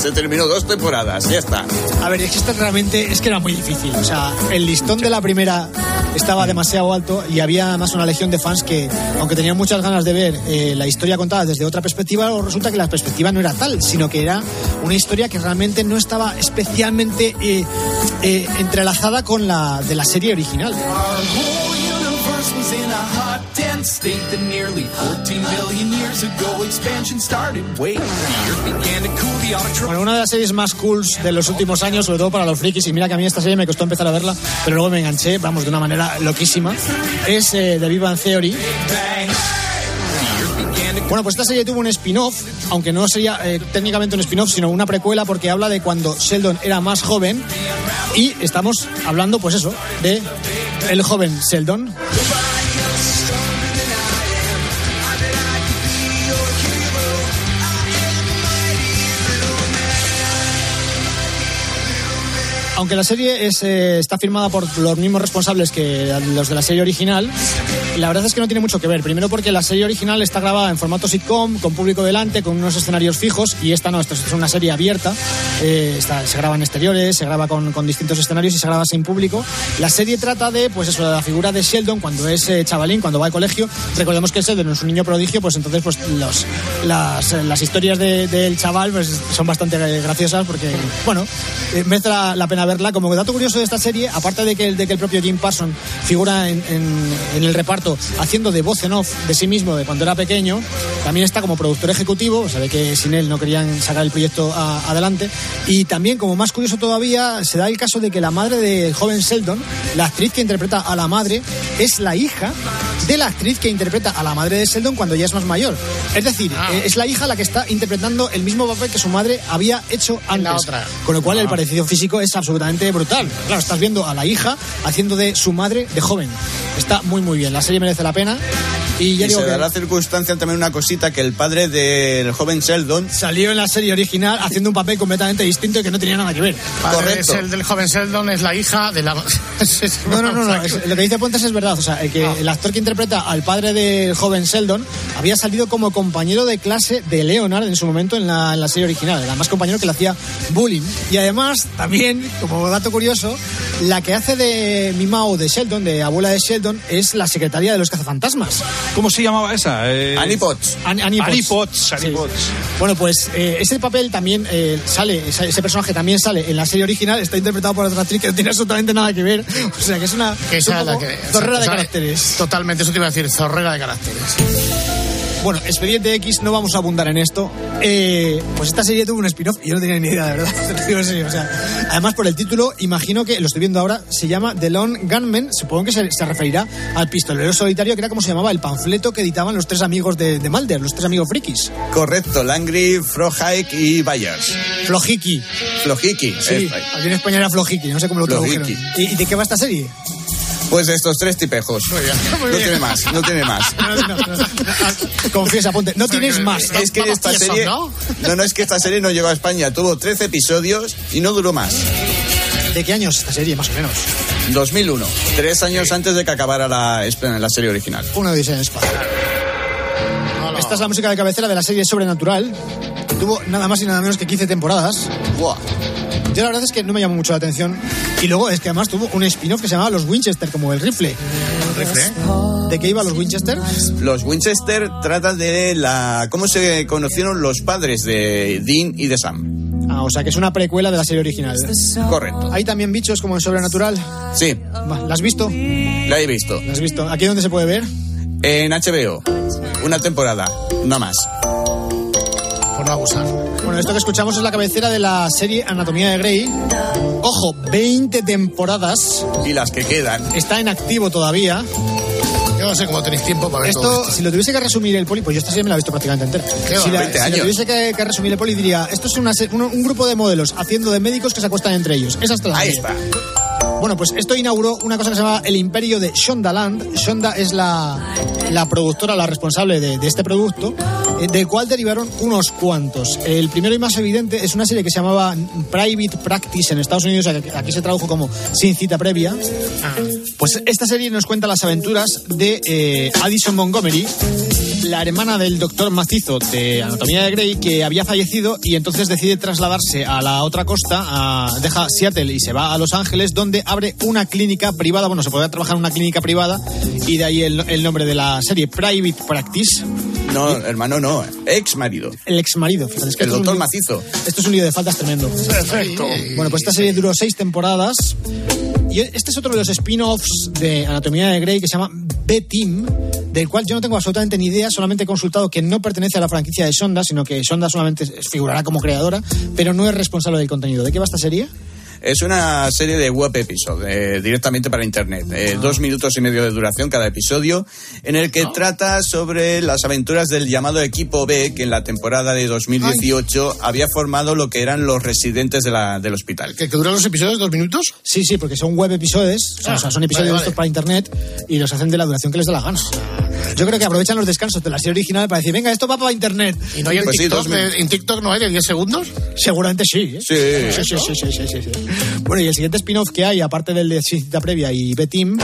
Se terminó dos temporadas, ya está. A ver, es que esta realmente es que era muy difícil. O sea, el listón de la primera estaba demasiado alto y había además una legión de fans que, aunque tenían muchas ganas de ver eh, la historia contada desde otra perspectiva, resulta que la perspectiva no era tal, sino que era una historia que realmente no estaba especialmente eh, eh, entrelazada con la de la serie original. State that nearly 14 billion years ago expansion started. Wait, the earth began to cool the. Bueno, una de las series más cools de los últimos años, sobre todo para los frikis, y mira que a mí esta serie me costó empezar a verla, pero luego me enganché, vamos, de una manera loquísima, es eh, The Big Bang Theory. Bueno, pues esta serie tuvo un spin-off, aunque no sería eh, técnicamente un spin-off, sino una precuela, porque habla de cuando Sheldon era más joven, y estamos hablando, pues eso, de el joven Sheldon. Aunque la serie es, eh, está firmada por los mismos responsables que los de la serie original, la verdad es que no tiene mucho que ver. Primero porque la serie original está grabada en formato sitcom, con público delante, con unos escenarios fijos, y esta no, esta es una serie abierta. eh, está- se graba en exteriores, se graba con, con distintos escenarios y se graba sin público. La serie trata de, pues eso, de la figura de Sheldon cuando es eh, chavalín, cuando va al colegio. Recordemos que Sheldon es un niño prodigio, pues entonces pues los, las, eh, las historias de- del chaval pues, son bastante eh, graciosas porque, bueno, eh, merece la, la pena verla. Como dato curioso de esta serie, aparte de que, el- de que el propio Jim Parsons figura en, en- en el reparto haciendo de voz en off de sí mismo de cuando era pequeño, también está como productor ejecutivo, o sea, de que sin él no querían sacar el proyecto a- adelante. Y también, como más curioso todavía, se da el caso de que la madre del joven Sheldon, la actriz que interpreta a la madre, es la hija de la actriz que interpreta a la madre de Sheldon cuando ya es más mayor. Es decir, eh, es la hija la que está interpretando el mismo papel que su madre había hecho antes. otra. Con lo cual el parecido físico es absolutamente brutal. Claro, estás viendo a la hija haciendo de su madre de joven. Está muy muy bien. La serie merece la pena. Y ya y digo se que da la circunstancia también una cosita que el padre del joven Sheldon salió en la serie original haciendo un papel completamente distinto y que no tenía nada que ver. Padre Correcto. Es el del joven Sheldon, es la hija de la. No, no, no, no, es- lo que dice Puentes es verdad. O sea, el, que, Ah. el actor que interpreta al padre del joven Sheldon había salido como compañero de clase de Leonard en su momento en la, en la serie original. Además, compañero que le hacía bullying. Y además, también, como dato curioso, la que hace de Mimao de Sheldon, de abuela de Sheldon, es la secretaria de los cazafantasmas. ¿Cómo se llamaba esa? Eh, Annie Potts. An- Annie Potts. Annie Potts, Annie Sí. Potts. Bueno, pues eh, ese papel también eh, sale, ese personaje también sale en la serie original, está interpretado por otra actriz que no tiene absolutamente nada que ver. O sea, que es una, Que es un esa es la poco que. zorrera de o sea, caracteres. Totalmente, eso te iba a decir, zorrera de caracteres. Bueno, Expediente X, no vamos a abundar en esto. Eh, pues esta serie tuvo un spin-off y yo no tenía ni idea, de verdad. Te lo digo en serio, o sea, además, por el título, imagino que, lo estoy viendo ahora, se llama The Lone Gunman. Supongo que se, se referirá al pistolero solitario, que era como se llamaba el panfleto que editaban los tres amigos de, de Mulder, los tres amigos frikis. Correcto, Langry, Frohike y Byers. Flojiki. Flojiki. Sí, eh, aquí en España era Flojiki, no sé cómo lo tradujeron. ¿Y, y de qué va esta serie? Pues estos tres tipejos. muy no bien. tiene más, no tiene más. No, no, no. Confiesa, ponte. No tienes más. Es que esta serie. ¿no? No, no, es que esta serie no llegó a España. Tuvo 13 episodios y no duró más. ¿De qué años esta serie, más o menos? 2001, tres años antes de que acabara la, la serie original. Una odisea en espacio. Esta es la música de cabecera de la serie Sobrenatural. Tuvo nada más y nada menos que 15 temporadas. Buah. Yo la verdad es que no me llamó mucho la atención. Y luego es que además tuvo un spin-off que se llamaba Los Winchester, como el rifle. Rifle. ¿De qué iba los Winchester? Los Winchester tratan de la cómo se conocieron los padres de Dean y de Sam. Ah, o sea que es una precuela de la serie original. Correcto. ¿Hay también bichos como en Sobrenatural? Sí, ¿La has visto? la he visto. ¿La has visto? ¿Aquí dónde se puede ver? En HBO, una temporada, no más. Abusar. Bueno, esto que escuchamos es la cabecera de la serie Anatomía de Grey. Ojo, 20 temporadas. Y las que quedan. Está en activo todavía. Yo no sé cómo tenéis tiempo para ver todo Esto, si lo tuviese que resumir el poli, pues yo esta serie me la he visto prácticamente entera. Qué Si, la- 20 si lo años. tuviese que, que resumir el poli, diría: esto es una un, un grupo de modelos haciendo de médicos que se acuestan entre ellos. Esa es la Ahí serie. está. Bueno, pues esto inauguró una cosa que se llama el imperio de Shondaland. Shonda es la, la productora, la responsable de, de este producto, eh, del cual derivaron unos cuantos. El primero y más evidente es una serie que se llamaba Private Practice en Estados Unidos, aquí- aquí se tradujo como Sin cita previa. Pues esta serie nos cuenta las aventuras de eh, Addison Montgomery, la hermana del doctor macizo de Anatomía de Grey, que había fallecido y entonces decide trasladarse a la otra costa, a- deja Seattle y se va a Los Ángeles, donde abre una clínica privada. Bueno, se podrá trabajar en una clínica privada y de ahí el, el nombre de la serie, Private Practice. No, hermano, no. Ex marido. El ex marido, fíjate, es que El doctor macizo. Esto es un lío de faltas tremendo. Perfecto. Bueno, pues esta serie duró seis temporadas. Y este es otro de los spin-offs de Anatomía de Grey que se llama B-Team, del cual yo no tengo absolutamente ni idea, solamente he consultado que no pertenece a la franquicia de Sonda, sino que Sonda solamente figurará como creadora, pero no es responsable del contenido. ¿De qué va esta serie? Es una serie de web episode, eh, directamente para internet. Eh, dos minutos y medio de duración cada episodio, en el que trata sobre las aventuras del llamado equipo B, que en la temporada de 2018 había formado lo que eran los residentes de la- del hospital. ¿Que, que duran los episodios dos minutos? Sí, sí, porque son web episodios, Ah, o sea, son episodios vale, estos vale. para internet y los hacen de la duración que les dé la gana. Yo creo que aprovechan los descansos de la serie original para decir, venga, esto va para internet. ¿Y no hay en, Pues sí, TikTok, dos de- en TikTok no hay de 10 segundos? Seguramente sí. ¿eh? Sí. Sí, sí, sí, sí, sí, sí, sí. Bueno, y el siguiente spin-off que hay, aparte del de Cita Previa y B-Team,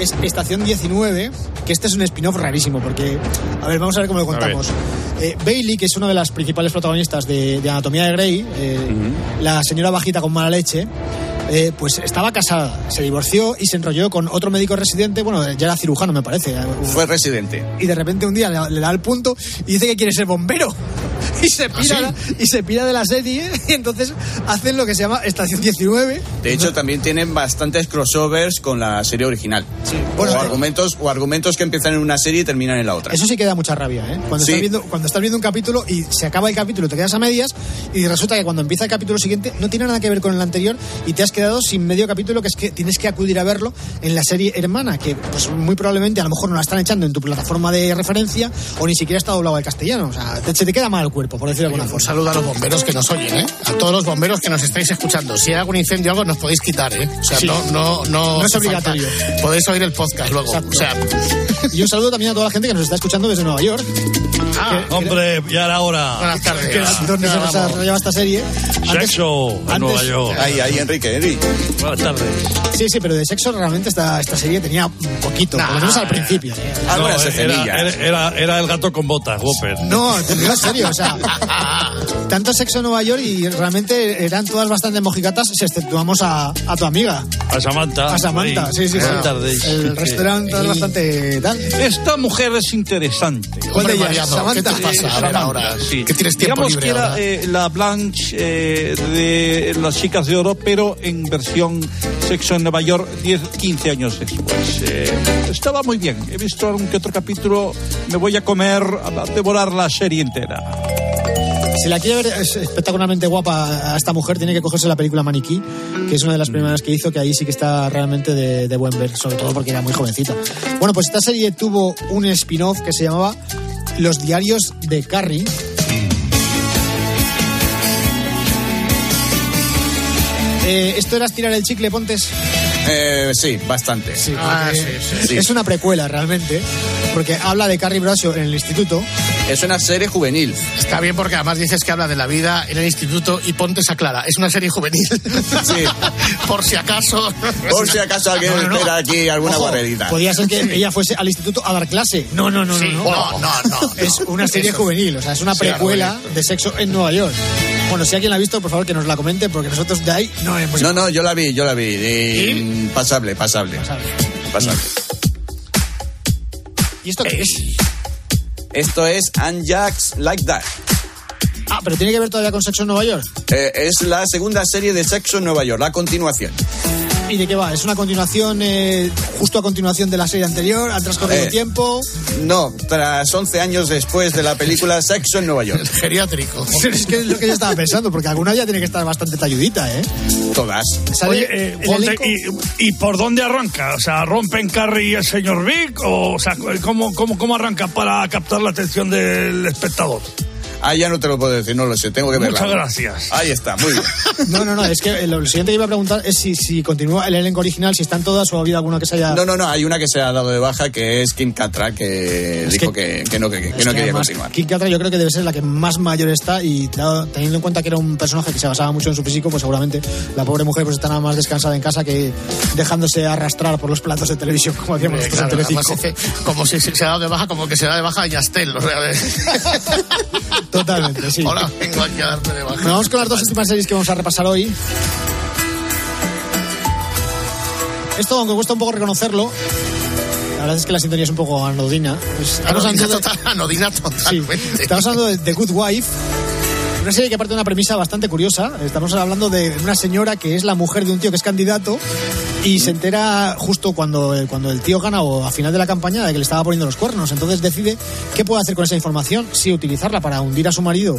es Estación 19, que este es un spin-off rarísimo, porque, a ver, vamos a ver cómo lo contamos. Eh, Bailey, que es una de las principales protagonistas de, de Anatomía de Grey, eh, la señora bajita con mala leche, eh, pues estaba casada, se divorció y se enrolló con otro médico residente, bueno, ya era cirujano me parece, eh, Fue residente. y de repente un día le, le da el punto y dice que quiere ser bombero. Y se pira, la- y se pira de la serie y entonces hacen lo que se llama Estación 19. De hecho, también tienen bastantes crossovers con la serie original. Bueno, o, eh, argumentos, o argumentos que empiezan en una serie y terminan en la otra. Eso sí que da mucha rabia, ¿eh? Cuando, Sí. estás viendo, cuando estás viendo un capítulo y se acaba el capítulo, te quedas a medias y resulta que cuando empieza el capítulo siguiente no tiene nada que ver con el anterior y te has quedado sin medio capítulo, que es que tienes que acudir a verlo en la serie hermana, que pues muy probablemente a lo mejor no la están echando en tu plataforma de referencia o ni siquiera está doblado al castellano. O sea, te, se te queda mal el cuerpo, por decirlo de alguna Un forma. saludo a los bomberos que nos oyen, ¿eh? A todos los bomberos que nos estáis escuchando. Si hay algún incendio o algo, nos podéis quitar, ¿eh? O sea, Sí. no, no, no. No es obligatorio. falta. Podéis oír el podcast luego. Exacto. O sea, Y un saludo también a toda la gente que nos está escuchando desde Nueva York. ah, Hombre, ya era hora. buenas tardes. que es donde se desarrollaba esta serie. Antes- Sexo en antes- Nueva York. Ahí, ahí, Enrique, Enrique. Buenas tardes. Sí, sí, pero de sexo realmente esta, esta serie tenía un poquito, por lo menos al principio. ¿eh? Algunas No, era, era, era- era el gato con botas, Whopper. No, te digo en serio, o sea, tanto sexo en Nueva York y realmente eran todas bastante mojigatas si exceptuamos a, a tu amiga, A Samantha. a Samantha. Sí, sí, sí. Buenas tardes. El restaurante es bastante tal. Esta mujer es interesante. ¿Cuál de ellas? Mariano, ¿qué te Samantha. pasa? A ver, Samantha, ahora, sí. que tienes tiempo Digamos libre que era ahora. eh, la Blanche eh, de Las Chicas de Oro, pero en versión Sexo en Nueva York 10, 15 años después. Eh, estaba muy bien. He visto algún que otro capítulo. Me voy a comer, a devorar la serie entera. Si la quiere ver es espectacularmente guapa a esta mujer, tiene que cogerse la película Maniquí, que es una de las primeras que hizo, que ahí sí que está realmente de, de buen ver, sobre todo porque era muy jovencita. Bueno, pues esta serie tuvo un spin-off que se llamaba Los Diarios de Carrie. Eh, ¿Esto era estirar el chicle, Pontes? Eh, sí, bastante. Ah, sí, sí. Sí. Es una precuela realmente, porque habla de Carrie Bradshaw en el instituto. Es una serie juvenil. Está bien porque además dices que habla de la vida en el instituto y ponte esa clara. Es una serie juvenil. Sí. Por si acaso. Por si acaso alguien No, no, no. espera aquí alguna Ojo, guarrerita. Podía ser que ella fuese al instituto a dar clase. No, no, no, Sí, no, no, no, no. Es una serie Eso. juvenil, o sea, es una precuela de sexo en Nueva York. Bueno, si alguien la ha visto, por favor que nos la comente, porque nosotros de ahí no hemos No, no, yo la vi, yo la vi. Y- Pasable, pasable. Pasable. ¿Y esto qué es? Esto es Anjax Like That. Ah, pero tiene que ver todavía con sexo en Nueva York. Eh, es la segunda serie de Sexo en Nueva York, la continuación. ¿Y de qué va? ¿Es una continuación, eh, justo a continuación de la serie anterior? ¿Ha transcurrido Eh. tiempo? No, tras 11 años después de la película Sexo en Nueva York. Geriátrico. es que es lo que yo estaba pensando, porque alguna ya tiene que estar bastante talludita, ¿eh? Todas. Sale Oye, eh, Ponte, y, ¿y por dónde arranca? O sea, ¿rompen Carrie y el señor Vic? O, o sea, ¿cómo, cómo, ¿cómo arranca para captar la atención del espectador? Ah, ya no te lo puedo decir, no lo sé, tengo que verla. Muchas gracias. Ahí está, muy bien. No, no, no, es que lo siguiente que iba a preguntar es si, si continúa el elenco original, si están todas o ha habido alguna que se haya... No, no, no, hay una que se ha dado de baja que es Kim Catra, que Es dijo que- que, que no, que, que no que quería además, continuar. Kim Cattrall yo creo que debe ser la que más mayor está y teniendo en cuenta que era un personaje que se basaba mucho en su físico, pues seguramente la pobre mujer pues está nada más descansada en casa que dejándose arrastrar por los platos de televisión como hacíamos Eh, nosotros claro, en Telecinco. además como si se se ha dado de baja, como que se da de baja a Yastel. O sea, de- Totalmente, sí. Hola, vengo aquí a darme de baja. Bueno, vamos con las dos últimas series que vamos a repasar hoy. Esto, aunque cuesta un poco reconocerlo, la verdad es que la sintonía es un poco anodina. Pues, estamos Anodina hablando de- total, anodina Sí, totalmente. estamos hablando de The Good Wife. Una serie que parte de una premisa bastante curiosa. Estamos hablando de una señora que es la mujer de un tío que es candidato y se entera justo cuando, cuando el tío gana o a final de la campaña de que le estaba poniendo los cuernos. Entonces decide qué puede hacer con esa información, si utilizarla para hundir a su marido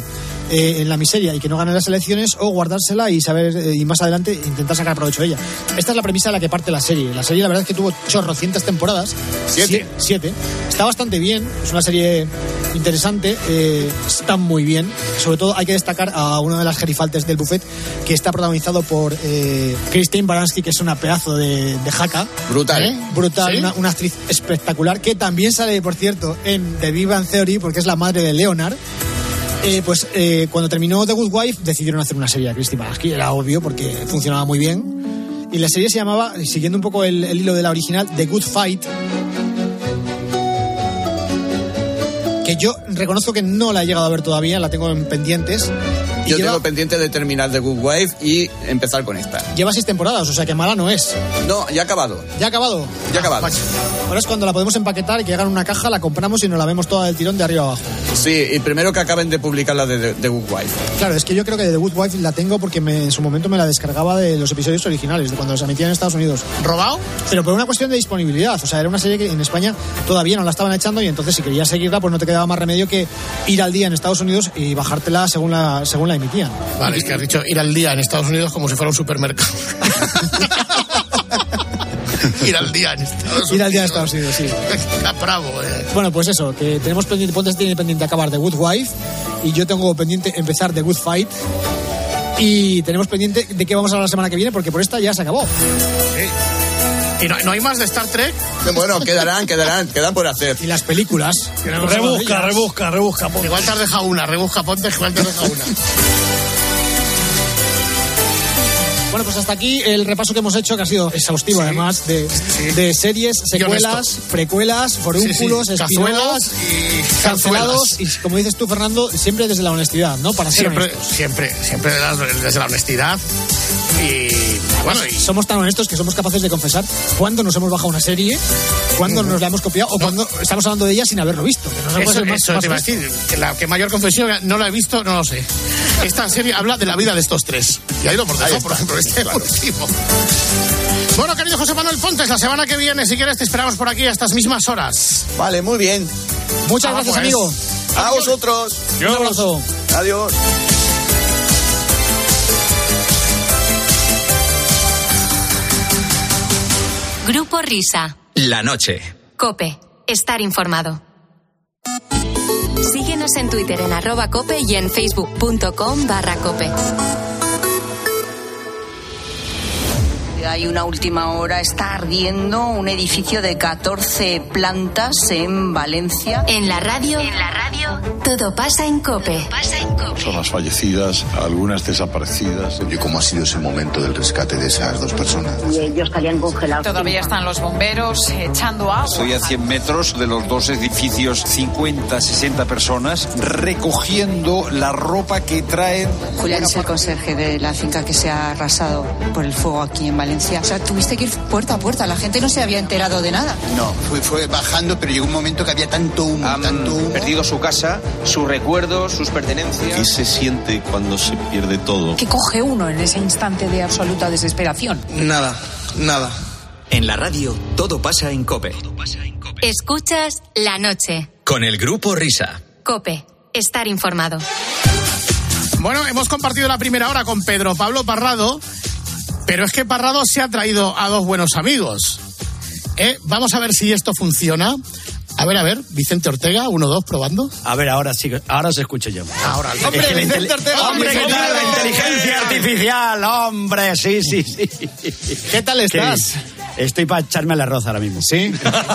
eh, en la miseria y que no gane las elecciones o guardársela y saber eh, y más adelante intentar sacar provecho de ella. Esta es la premisa a la que parte la serie. La serie la verdad es que tuvo chorrocientas temporadas. Siete. Sie- siete. Está bastante bien, es una serie interesante, eh, está muy bien. Sobre todo hay que destacar a una de las gerifaltes del buffet que está protagonizado por eh, Christine Baranski, que es una pedazo de, de jaca. Brutal. ¿Eh? Brutal, ¿Sí? una, una actriz espectacular que también sale, por cierto, en The Bang Theory porque es la madre de Leonard. Eh, pues eh, cuando terminó The Good Wife decidieron hacer una serie de Christine Baranski, era obvio porque funcionaba muy bien. Y la serie se llamaba, siguiendo un poco el, el hilo de la original, The Good Fight. Que yo reconozco que no la he llegado a ver todavía, la tengo en pendientes. Yo lleva, tengo pendiente de terminar The Good Wife y empezar con esta. lleva seis temporadas, o sea que mala no es. No, ya ha acabado. ¿Ya ha acabado? Ya ha acabado. Ahora es cuando la podemos empaquetar y que hagan una caja, la compramos y nos la vemos toda del tirón de arriba abajo. Sí, y primero que acaben de publicar la de The- Good Wife. Claro, es que yo creo que The Good Wife la tengo porque me- en su momento me la descargaba de los episodios originales, de cuando los emitían en Estados Unidos. ¿Robado? Pero por una cuestión de disponibilidad. O sea, era una serie que en España todavía no la estaban echando y entonces si querías seguirla, pues no te quedaba más remedio que ir al día en Estados Unidos y bajártela según la, según la emitían. Vale, es que has dicho ir al día en Estados Unidos como si fuera un supermercado. Ir al día en Estados Ir al día de Estados Unidos, sí. Está bravo, eh. Bueno, pues eso, que tenemos pendiente, Pontes tiene pendiente acabar The Good Wife y yo tengo pendiente empezar The Good Fight. Y tenemos pendiente de qué vamos a hablar la semana que viene, porque por esta ya se acabó. ¿Y no, no hay más de Star Trek? Bueno, quedarán, quedarán, quedan por hacer. Y las películas. Rebusca, rebusca, rebusca. Igual te has dejado una, rebusca ponte, igual te has dejado una. Bueno, pues hasta aquí el repaso que hemos hecho, que ha sido exhaustivo además, de, de series, secuelas, precuelas, forúnculos, Sí, Cazuelas y cancelados. Y como dices tú, Fernando, siempre desde la honestidad, ¿no? Para ser Siempre, honestos. siempre, siempre desde la honestidad. Y bueno, y Somos tan honestos que somos capaces de confesar cuándo nos hemos bajado una serie, cuándo nos la hemos copiado o cuando estamos hablando de ella sin haberlo visto. Que no eso, más- eso más te iba a honesto. decir. que La que mayor confesión, no la he visto, no lo sé. Esta serie habla de la vida de estos tres. Y ahí lo hemos dejado, por ejemplo, este la último. Bueno, querido José Manuel Pontes, la semana que viene, si quieres, te esperamos por aquí a estas mismas horas. Vale, muy bien. Muchas Ah, gracias, pues. amigo. A vosotros. Un abrazo. Adiós. Grupo Risa. La noche. Cope. Estar informado. Síguenos en Twitter en arroba cope y en facebook.com barra cope. Hay una última hora, está ardiendo un edificio de 14 plantas en Valencia. En la radio, en la radio, todo pasa en cope. Personas fallecidas, algunas desaparecidas. ¿Y cómo ha sido ese momento del rescate de esas dos personas? Y ellos estarían congelados. Todavía están los bomberos echando agua. Estoy a 100 metros de los dos edificios, 50, 60 personas recogiendo la ropa que traen. Julián es el conserje de la finca que se ha arrasado por el fuego aquí en Valencia. O sea, tuviste que ir puerta a puerta. La gente no se había enterado de nada. No, fue, fue bajando, pero llegó un momento que había tanto humo, tanto humo. perdido su casa, sus recuerdos, sus pertenencias. ¿Qué se siente cuando se pierde todo? ¿Qué coge uno en ese instante de absoluta desesperación? Nada, nada. En la radio, todo pasa en Cope. Escuchas la noche. Con el grupo Risa. Cope. Estar informado. Bueno, hemos compartido la primera hora con Pedro Pablo Parrado, pero es que Parrado se ha traído a dos buenos amigos. ¿Eh? Vamos a ver si esto funciona. A ver, a ver, Vicente Ortega, uno, dos, probando. A ver, ahora sí, ahora os escucho yo. Ahora, Es que la Vicente Ortega, hombre, ¿qué tal? La inteligencia artificial, hombre, sí, sí, sí. ¿Qué tal estás? ¿Qué? Estoy para echarme al arroz ahora mismo. ¿Sí?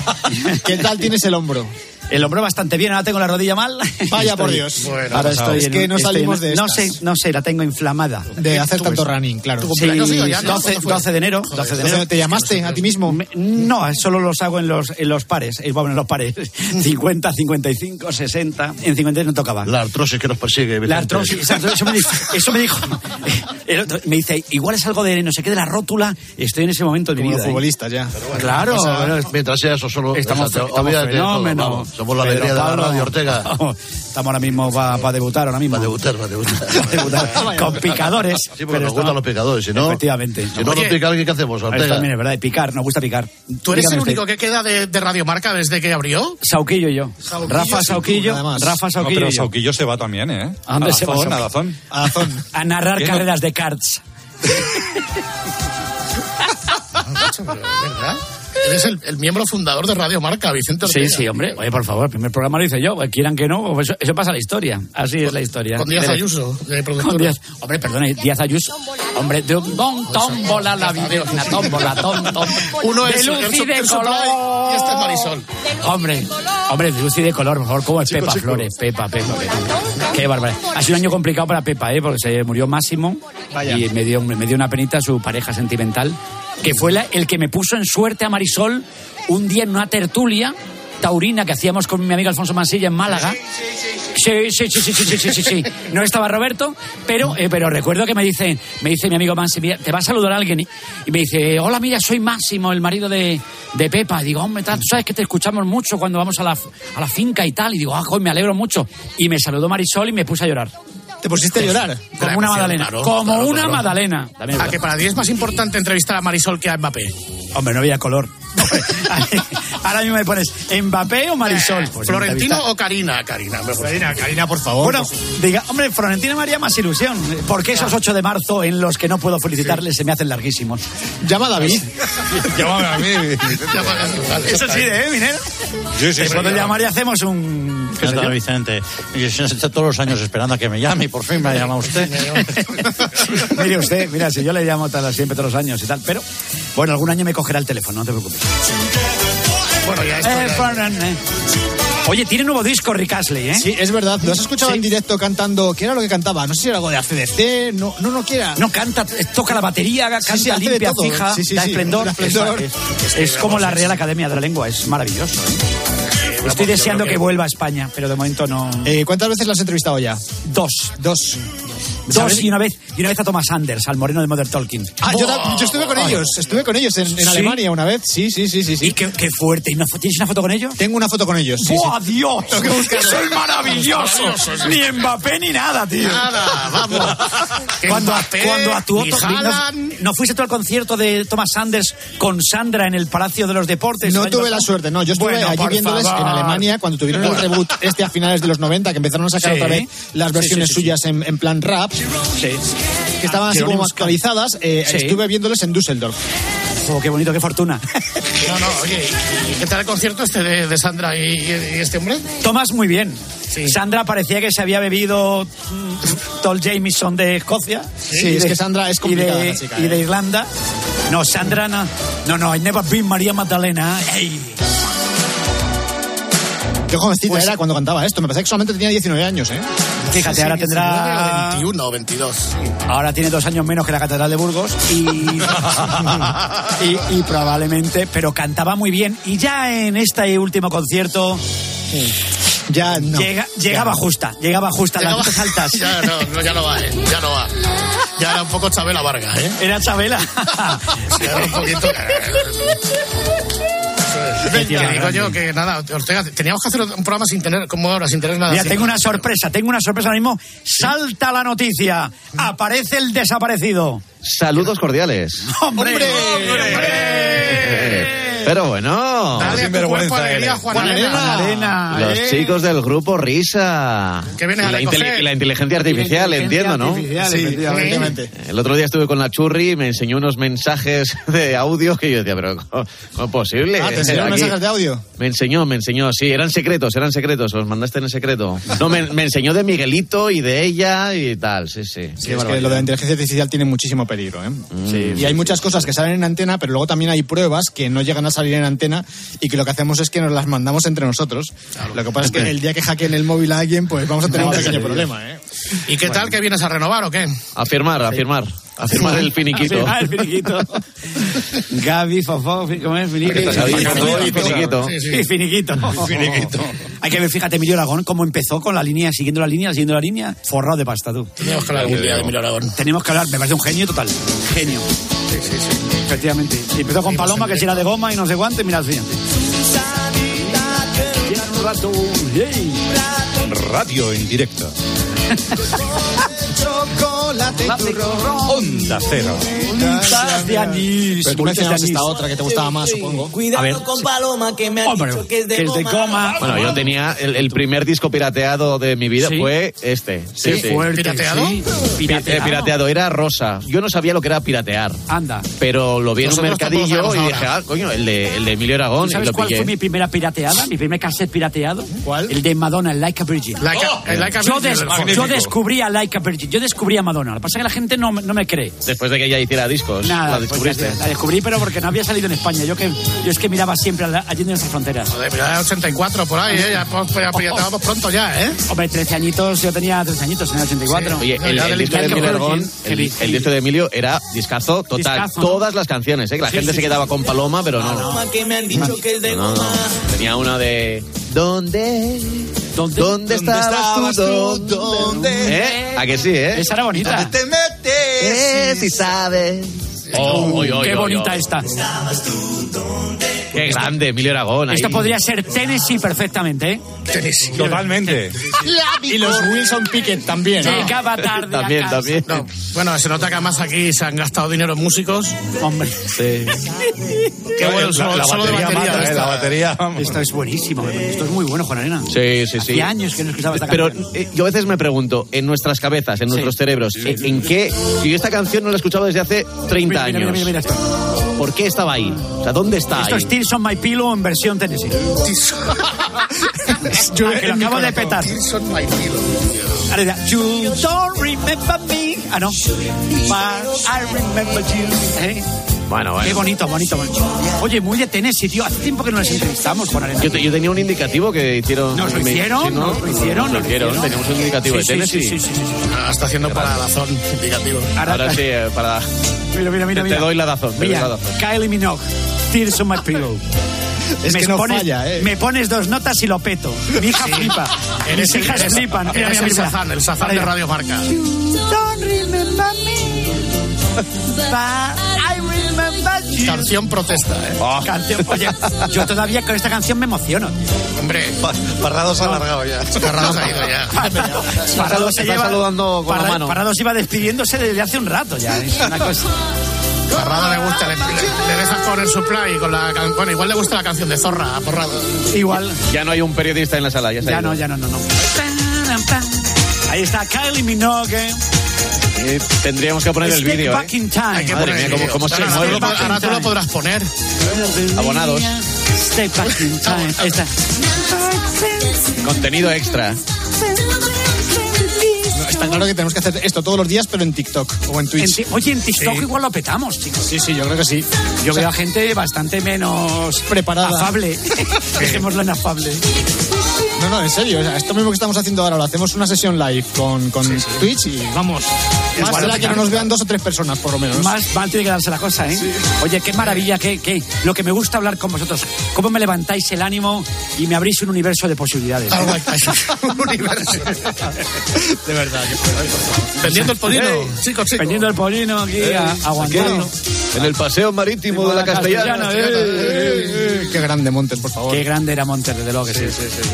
¿Qué tal tienes el hombro? El hombro bastante bien, ahora tengo la rodilla mal. Vaya por Estoy- Dios. Bueno, ahora pasado. estoy Es en- que no estoy salimos en- de No estas. sé, no sé, la tengo inflamada. De hacer tanto running, claro. Tu Sí, ya, ¿no? 12, ¿Cuándo fue? 12 de enero. 12 de enero. ¿Te llamaste a ti mismo? Me- No, solo los hago en los, en los pares. Eh, Bueno, en los pares. 50, 55, 60. En 50 no tocaba. La artrosis que nos persigue. La artrosis, exacto, eso me dijo. Eso me, dijo el otro- me dice, igual es algo de no sé qué de la rótula. Estoy en ese momento de mi Como vida. ¿eh? futbolistas ya. Claro, Mientras sea eso, solo. Estamos, Exacto, estamos olvídate somos la Pedro alegría de la Pablo, radio, Ortega. Estamos ahora mismo para debutar, ahora mismo. Para debutar, para debutar. Debutar. Con picadores. Sí, porque pero nos gustan estamos- los picadores, si no. Efectivamente. Si no Oye, nos pica alguien, ¿qué hacemos, Eso Ortega? también es verdad, de picar, nos gusta picar. ¿Tú eres Dígame el usted. único que queda de, de Radio Marca desde que abrió? Sauquillo y yo. Sauquillo, Rafa Sauquillo. Rafa No, Sauquillo. pero y yo. Sauquillo se va también, ¿eh? ¿A dónde se va Sauquillo? Adazón. Adazón. A narrar ¿Qué no? carreras de karts. ¿Verdad? Eres el, el miembro fundador de Radio Marca, Vicente Sí, Ortega. sí, hombre. Oye, por favor, el primer programa lo hice yo. pues Quieran que no, pues eso, eso pasa a la historia. Así es la historia. Con Díaz Ayuso, de. Díaz- Hombre, perdone, Díaz Ayuso. Hombre, de un don, tómbola la vida. Una tómbola, tom, tom. Uno de es luz el y de color. y este es Marisol. Hombre, hombre, de luz y de color, por favor, como es Pepa Flores. Pepa, Pepa, Pepa. Qué barbaridad. Ha sido un año complicado para Pepa, ¿eh? Porque se murió Máximo y me dio, me dio una penita su pareja sentimental, que fue la- el que me puso en suerte a Marisol un día en una tertulia taurina que hacíamos con mi amigo Alfonso Mansilla en Málaga. Sí, sí, sí, sí, sí, sí, sí, sí, sí. No estaba Roberto, pero, eh, pero recuerdo que me dice, me dice mi amigo Mansi, mira, te va a saludar alguien y, y me dice, hola, mira, soy Máximo, el marido de, de Pepa. Y digo, hombre, tal, tú sabes que te escuchamos mucho cuando vamos a la, a la finca y tal. Y digo, ah, joder, me alegro mucho. Y me saludó Marisol y me puse a llorar. ¿Te pusiste a llorar? Como una magdalena. claro, como claro, una claro. es ¿A que verdad. para ti es más importante entrevistar a Marisol que a Mbappé? Hombre, no había color. Ahora mismo me pones Mbappé o Marisol. Pues ¿Florentino o Karina? Karina, me Karina, Karina, por favor. Bueno, diga, hombre, Florentino me haría más ilusión. Porque esos 8 de marzo en los que no puedo felicitarles se me hacen larguísimos. Llama a David. Llámame a mí. Eso sí, ¿eh, Minero? Sí, sí, sí. puedo llamar y hacemos un... qué ¿Qué sé tal, yo. Vicente? Yo estoy todos los años esperando a que me llame y por fin me ha llamado usted. Mire usted, mira, si yo le llamo todas- siempre todos los años y tal, pero bueno, algún año me cogerá el teléfono, no te preocupes. Bueno, ya esto Eh, ya- eh. Oye, tiene nuevo disco Rick Astley, ¿eh? Sí, es verdad. ¿Lo has escuchado en directo cantando? ¿Qué era lo que cantaba? No sé si era algo de ACDC. No, no, no quiera. No canta, eh, toca la batería, canta sí, limpia, fija, Sí, sí, da sí, esplendor. esplendor. Es, es- es como la Real Academia de la Lengua, es maravilloso. ¿eh? Estoy deseando que vuelva a España, pero de momento no. Eh, ¿Cuántas veces lo has entrevistado ya? Dos. Dos. Dos y una vez y una vez a Thomas Anders, al moreno de Mother Talking. Ah, yo, yo estuve con ellos. Estuve con ellos en, en ¿Sí? Alemania una vez. Sí, sí, sí, sí. sí. Y qué, qué fuerte. ¿Y una ¿Tienes una foto con ellos? Tengo una foto con ellos. Sí, ¡Buah, sí. Dios! Que. ¡Soy maravilloso! Ni Mbappé ni nada, tío. Nada, vamos. Cuando, Mbappé, cuando actuó no, ¿no fuiste tú al concierto de Thomas Sanders con Sandra en el Palacio de los Deportes? No tuve la suerte, no. Yo estuve Bueno, allí viéndoles favor. en Alemania cuando tuvieron el reboot este a finales de los 90, que empezaron a sacar otra vez las versiones suyas En, en plan rap, Sí. que estaban así como actualizadas. Eh, Sí. Estuve viéndolos en Düsseldorf. Oh, qué bonito, qué fortuna. No, no, oye, ¿y qué tal el concierto este de, de Sandra y, y este hombre? Tomás muy bien. Sí. Sandra parecía que se había bebido mm, Tol Jameson de Escocia. Sí, Y es de- que Sandra es y complicada, de, la chica, y de ¿eh? Irlanda. No, Sandra no. No, no, I never been María Magdalena. Ey. Qué jovencita Pues- era cuando cantaba esto. Me parece que solamente tenía 19 años, ¿eh? Fíjate, ahora tendrá. 21 o 22. Ahora tiene dos años menos que la Catedral de Burgos y, y, y probablemente, pero cantaba muy bien. Y ya en este último concierto Ya no. llega- llegaba Ya. justa, llegaba justa, Llegaba- las altas. ya, no, no, ya no va, ¿eh? Ya no va. Ya era un poco Chabela Vargas, ¿eh? Era Chabela. Ya era un poquito... Qué tío Que más digo yo grande. que nada, Ortega, teníamos que hacer un programa sin tener, como ahora, sin tener nada. Tengo una sorpresa, tengo una sorpresa ahora mismo. Salta la noticia. Aparece el desaparecido. Saludos cordiales. ¡Hombre! Eh, Pero bueno, Dale a tu sinvergüenza cuerpo alegría, eres. Juan Arena. Juan Arena, los eh. chicos del grupo Risa. Que vienes Y a la, intele- inteligencia artificial, Inteligencia entiendo, ¿no? artificial, Sí, efectivamente. efectivamente. El otro día estuve con la Churri y me enseñó unos mensajes de audio que yo decía, pero ¿cómo, es posible? Ah, ¿te enseñaron Aquí- mensajes de audio? Me enseñó, me enseñó, sí, eran secretos, eran secretos, los mandaste en secreto. No, me, me enseñó de Miguelito y de ella y tal, sí, sí. Sí, es que lo de la inteligencia artificial tiene muchísimo peligro, ¿eh? y hay muchas cosas que salen en antena, pero luego también hay pruebas que no llegan a salir en antena y que lo que hacemos es que nos las mandamos entre nosotros. Lo que pasa es que el día que hackeen el móvil a alguien, pues vamos a tener un pequeño problema, ¿eh? ¿Y qué tal que vienes a renovar o qué? A firmar, a firmar, a firmar el finiquito. Ah, el finiquito. Gaby, Fofó, ¿cómo es? Finiquito. Finiquito. Sí, sí. Y finiquito. Hay que ver, fíjate, Emilio Aragón, cómo empezó con la línea, siguiendo la línea, siguiendo la línea, forrado de pasta, tú. Teníamos que hablar algún día de Emilio Aragón. Tenemos que hablar, me parece un genio total. Genio. Sí, sí, sí. Efectivamente. Y empezó con Paloma, que si era de goma y no sé cuánto, y mira al siguiente. Radio en directo. Chocolate Onda cero. Bolitas de anís. Pero tú mencionabas anís. esta otra que te gustaba más, supongo. A ver. con Paloma que me ha Hombre, dicho que es de que es de goma. goma. Bueno, yo tenía el, el primer disco pirateado de mi vida Sí. fue este. Sí, sí. fuerte, ¿Pirateado? sí. Pi- eh, pirateado, era rosa. Yo no sabía lo que era piratear. Anda. Pero lo vi en un Nosotros tampoco mercadillo y dije, ah, coño, el de, el de Emilio Aragón, ¿Tú y sabes lo cuál pillé. fue mi primera pirateada? Mi primer cassette pirateado. ¿Cuál? El de Madonna, el Like a Virgin. Like a- el like a yo, Virgin des- yo magnífico. descubrí a Like a Virgin. Yo descubrí a Madonna. Lo que pasa es que la gente no, me- no me cree. Después de que ella hiciera discos, Nada, la pues descubriste. la descubrí, pero porque no había salido en España. Yo que yo es que miraba siempre a la- allí en nuestras fronteras. Joder, mira, 84 por ahí, ¿eh? Ya, pues, pues, ya pirateábamos pronto ya, ¿eh? Hombre, 13 añitos, yo tenía 13 añitos en el 84. Oye, el, el disco de Emilio Aragón, el, el disco de Emilio era discazo total. Discazo, ¿no? Todas las canciones, ¿eh? Que la Sí, gente sí, se sí. quedaba con Paloma, pero no. Paloma que me han dicho que es de No, no. goma. Tenía una de. ¿Dónde? ¿Dónde? ¿Dónde estabas tú? ¿Dónde? ¿Eh? ¿A que sí, eh? Esa era bonita. Eh, si sabes. Oh, oy, oy, Qué bonita esta. Qué grande, Emilio Aragón. ahí. Esto podría ser Tennessee perfectamente, ¿eh? Totalmente. Y los Wilson Pickett también. ¿no? Llegaba tarde También, también. No, bueno, se nota que además aquí se han gastado dinero en músicos. Hombre, Sí. Qué bueno, solo, la, solo de batería batería. mata, eh, esta. la batería. vamos. esto es buenísimo. Esto es muy bueno, Juan Arena. Sí, sí, sí. Años que no escuchaba esta Pero canción. eh, yo a veces me pregunto, en nuestras cabezas, en nuestros cerebros, ¿en, en qué? Si yo esta canción no la he escuchado desde hace 30 Mira, años. mira, mira, mira, esto. ¿Por qué estaba ahí? O sea, ¿dónde está Esto ahí? es On My Pillow en versión Tennessee. Yo que lo acabo de petar. Tilson My Pillow. You don't remember me. Ah, no. But I remember you. ¿Eh? Bueno, Qué bueno. bonito, bonito, bonito. Oye, muy de Tennessee, tío. Hace tiempo que no les entrevistamos, Juan Arena. Yo, te- yo tenía un indicativo que hicieron. ¿Nos lo me- hicieron? sí, ¿no? ¿Nos lo hicieron? Nos lo hicieron. Teníamos un indicativo Sí, de sí, Tennessee. sí, sí, sí, sí. Ah, está haciendo para la zona indicativo. Ahora sí, eh, para. Mira, mira, mira. Te mira. doy la razón, te doy Mira, la razón. Kylie Minogue, Tears on My Pillow. Es me que no pones, falla, ¿eh? Me pones dos notas y lo peto. Mi hija flipa. Eres, Mis hijas eres- flipan. Mira, eres mira, el. Sazán, el Sazán de. Radio Marca. Don't remember me. But I you. Canción protesta, ¿eh? Canción- Oye, yo todavía con esta canción me emociono. Hombre, Parrado se ha alargado ya. Parrado se ha ido ya. Parado Está saludando con la Parra- mano. Parado se iba despidiéndose desde hace un rato ya. Es una cosa. Parrado le gusta, le, le, le dejas poner su play con la Bueno, igual le gusta la canción de Zorra, a Porrado. Igual. Ya no hay un periodista en la sala, ya se ha Ya no, ya no, no, no. Ahí está Kylie Minogue. Eh, tendríamos que poner el vídeo, back ¿eh? in time. Hay que Madre poner mía, el cómo- cómo se Ahora, mueve. tú lo- Ahora tú lo podrás poner. Abonados. Step back in time. Está. Contenido extra. No, está claro que tenemos que hacer esto todos los días, pero en TikTok o en En Twitch. ti- Oye, en TikTok Sí. igual lo petamos, chicos. Sí, sí, yo creo que sí. Yo O sea, veo a gente bastante menos Preparada. afable. Dejémoslo en afable. No, no, en serio. o sea, esto mismo que estamos haciendo ahora, lo hacemos una sesión live con, con Twitch y vamos. Más Igual será que no nos vean dos o tres personas, por lo menos. Más mal tiene que darse la cosa, ¿eh? Oye, qué maravilla, qué, qué. Lo que me gusta hablar con vosotros. Cómo me levantáis el ánimo y me abrís un universo de posibilidades. ¿eh? Un universo. De verdad. Vendiendo el pollino, Ey, chicos, chicos. Vendiendo el pollino aquí, a- aguantando. En el paseo marítimo de la Castellana. eh, eh, eh. Qué grande Montes, por favor. Qué grande era Montes, desde luego que sí.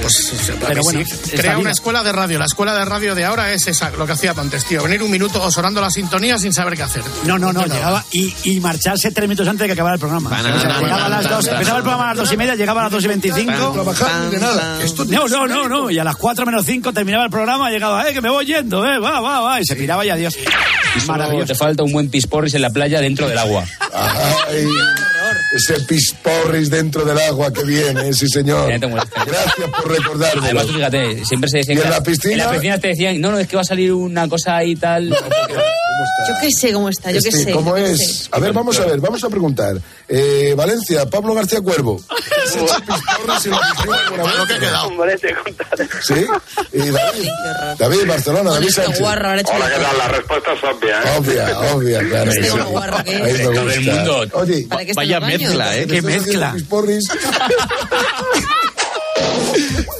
Pues, Pero bueno, sí. crea una escuela de radio. La escuela de radio de ahora es esa, lo que hacía Montes, tío. Venir un minuto sonando la sintonía sin saber qué hacer. No, no, no, llegaba y, y marcharse tres minutos antes de que acabara el programa. Banana, O sea, llegaba a las banana, dos, banana. empezaba el programa a las dos y media, llegaba a las dos y veinticinco. No, no, no, no. Y a las cuatro menos cinco terminaba el programa, llegaba, eh, que me voy yendo, eh, va, va, va. Y se piraba y adiós. Maravilloso. Te falta un buen pisporris en la playa dentro del agua. Ay, ese pisporris dentro del agua que viene, sí señor. Ya te molesta. Gracias por recordármelo. Además, fíjate, siempre se decía ¿Y en la- la piscina? En la piscina te decían, no, no, es que va a salir una cosa ahí tal. Yo qué sé cómo está, yo qué Este, sé. ¿Cómo yo qué es? sé. A ver, vamos a ver, vamos a preguntar. Eh, Valencia, Pablo García Cuervo. Lo que ha quedado. ¿Sí? Y David, David, Barcelona, David Sánchez. guarro, Hola, una ¿qué tal? La respuesta es obvia, ¿eh? Obvia, obvia, claro. Este como guarro que es. Todo el mundo. Oye, ¿Para qué está Vaya mezcla, ¿eh? ¿te qué mezcla.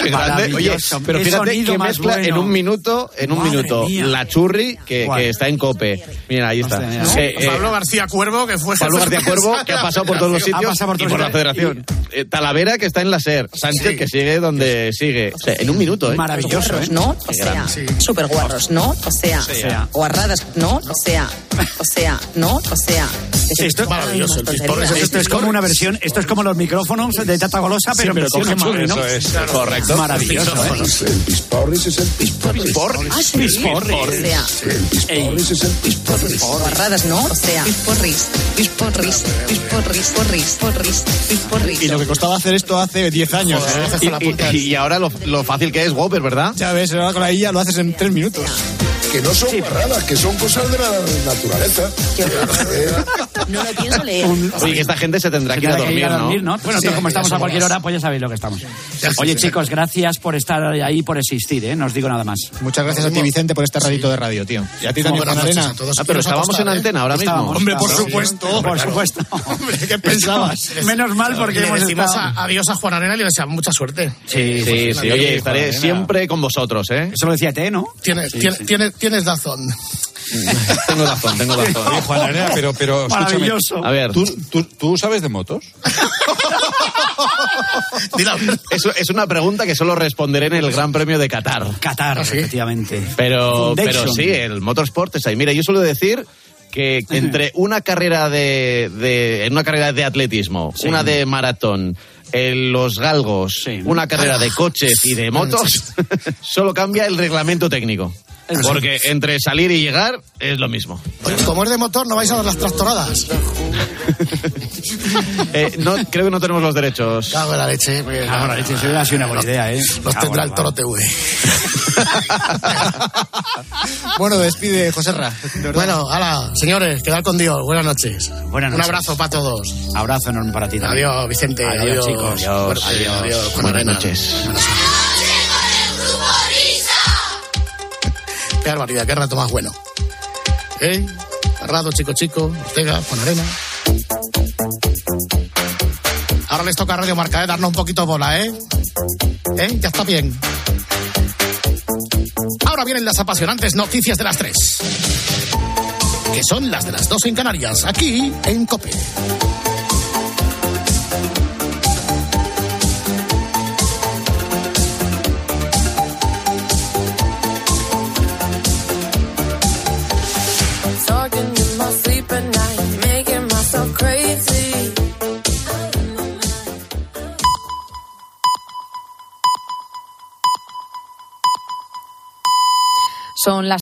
grande. Oye, pero Qué fíjate que más mezcla en un minuto, en un Madre minuto, mía. la churri que, está en cope. Mira, ahí está. Hostia, Que, eh, Pablo García Cuervo, que fue Pablo García Cuervo, que ha pasado por todos los sitios Ha pasado por y todos por la federación. Eh, Talavera, que está en la SER. Sánchez, que sigue donde sigue. O sea, en un minuto, ¿eh? Maravilloso, Guarros, ¿eh? ¿no? O sea, super guarros, ¿no? O sea, sea. guarradas, ¿no? O sea, o sea, ¿no? O sea. Esto, maravilloso, el esto es como una versión, esto es como los micrófonos de Tata Golosa, pero pero versión churri, ¿no? eso es. Correcto. Maravilloso, ¿eh? El pisporris es el pisporris. Ah, sí, O sea, El pisporris es el pisporris. guarradas, ¿no? O sea, pisporris, pisporris, pisporris, porris, porris, pisporris. Y lo que costaba hacer esto hace 10 años. ¿eh? Y, y- y ahora lo, lo fácil que es Whopper, ¿verdad? Ya ves, ahora con la IA lo haces en 3 minutos. Que no son guarradas, que son cosas de la naturaleza. No lo pienso leer. Oye, que esta gente se tendrá que ir a dormir, a dormir, ¿no? ¿no? Bueno, Sí, como estamos a cualquier hora, pues ya sabéis lo que estamos. Oye, chicos, gracias por estar ahí, por existir, ¿eh? No os digo nada más. Muchas gracias a ti, Vicente, por este ratito de radio, tío. Y a ti también, Buenas Juan noches Arena. a todos. Ah, pero estábamos en antena ahora mismo. Hombre, por supuesto. Por supuesto. Hombre, ¿qué pensabas? Menos mal porque Le decimos estado... a- adiós a Juan Arena y le deseamos mucha suerte. Sí, Sí, sí, oye, estaré siempre con vosotros, ¿eh? Eso lo decía T, ¿no? Tienes, tienes, tienes, tienes razón. Tengo razón, tengo razón. Oye, Juan Arena, pero, pero escúchame. Maravilloso. A ver, ¿Tú, tú, tú sabes de motos? Es, es una pregunta que solo responderé en el Gran Premio de Qatar. Qatar, efectivamente. Pero, Foundation. pero sí, el motorsport es ahí. Mira, yo suelo decir que entre una carrera de, de- en una carrera de atletismo, Sí. una de maratón, en los galgos, una carrera de coches y de motos, solo cambia el reglamento técnico. Porque entre salir y llegar es lo mismo. Oye, como es de motor, no vais a dar las tractoradas. Eh, no, creo que no tenemos los derechos. Cago en la leche. pues, Cago en la leche, eso hubiera sido una buena idea, ¿eh? Los Cago tendrá en el Toro TV. Bueno, despide, José Ra. Bueno, hala, señores, quedad con Dios. Buenas noches. Buenas Un noches. abrazo para todos. Abrazo enorme para ti también. Adiós, Vicente. Adiós, Adiós, chicos. Adiós, Adiós. adiós. Con Buenas arena. noches. Qué barbaridad, qué rato más bueno. ¿Eh? Parrado, chico, chico, Ortega, con arena. Ahora les toca a Radio Marca, ¿eh? Darnos un poquito bola, ¿eh? ¿Eh? Ya está bien. Ahora vienen las apasionantes noticias de las tres. Que son las de las dos en Canarias, aquí en COPE. Son las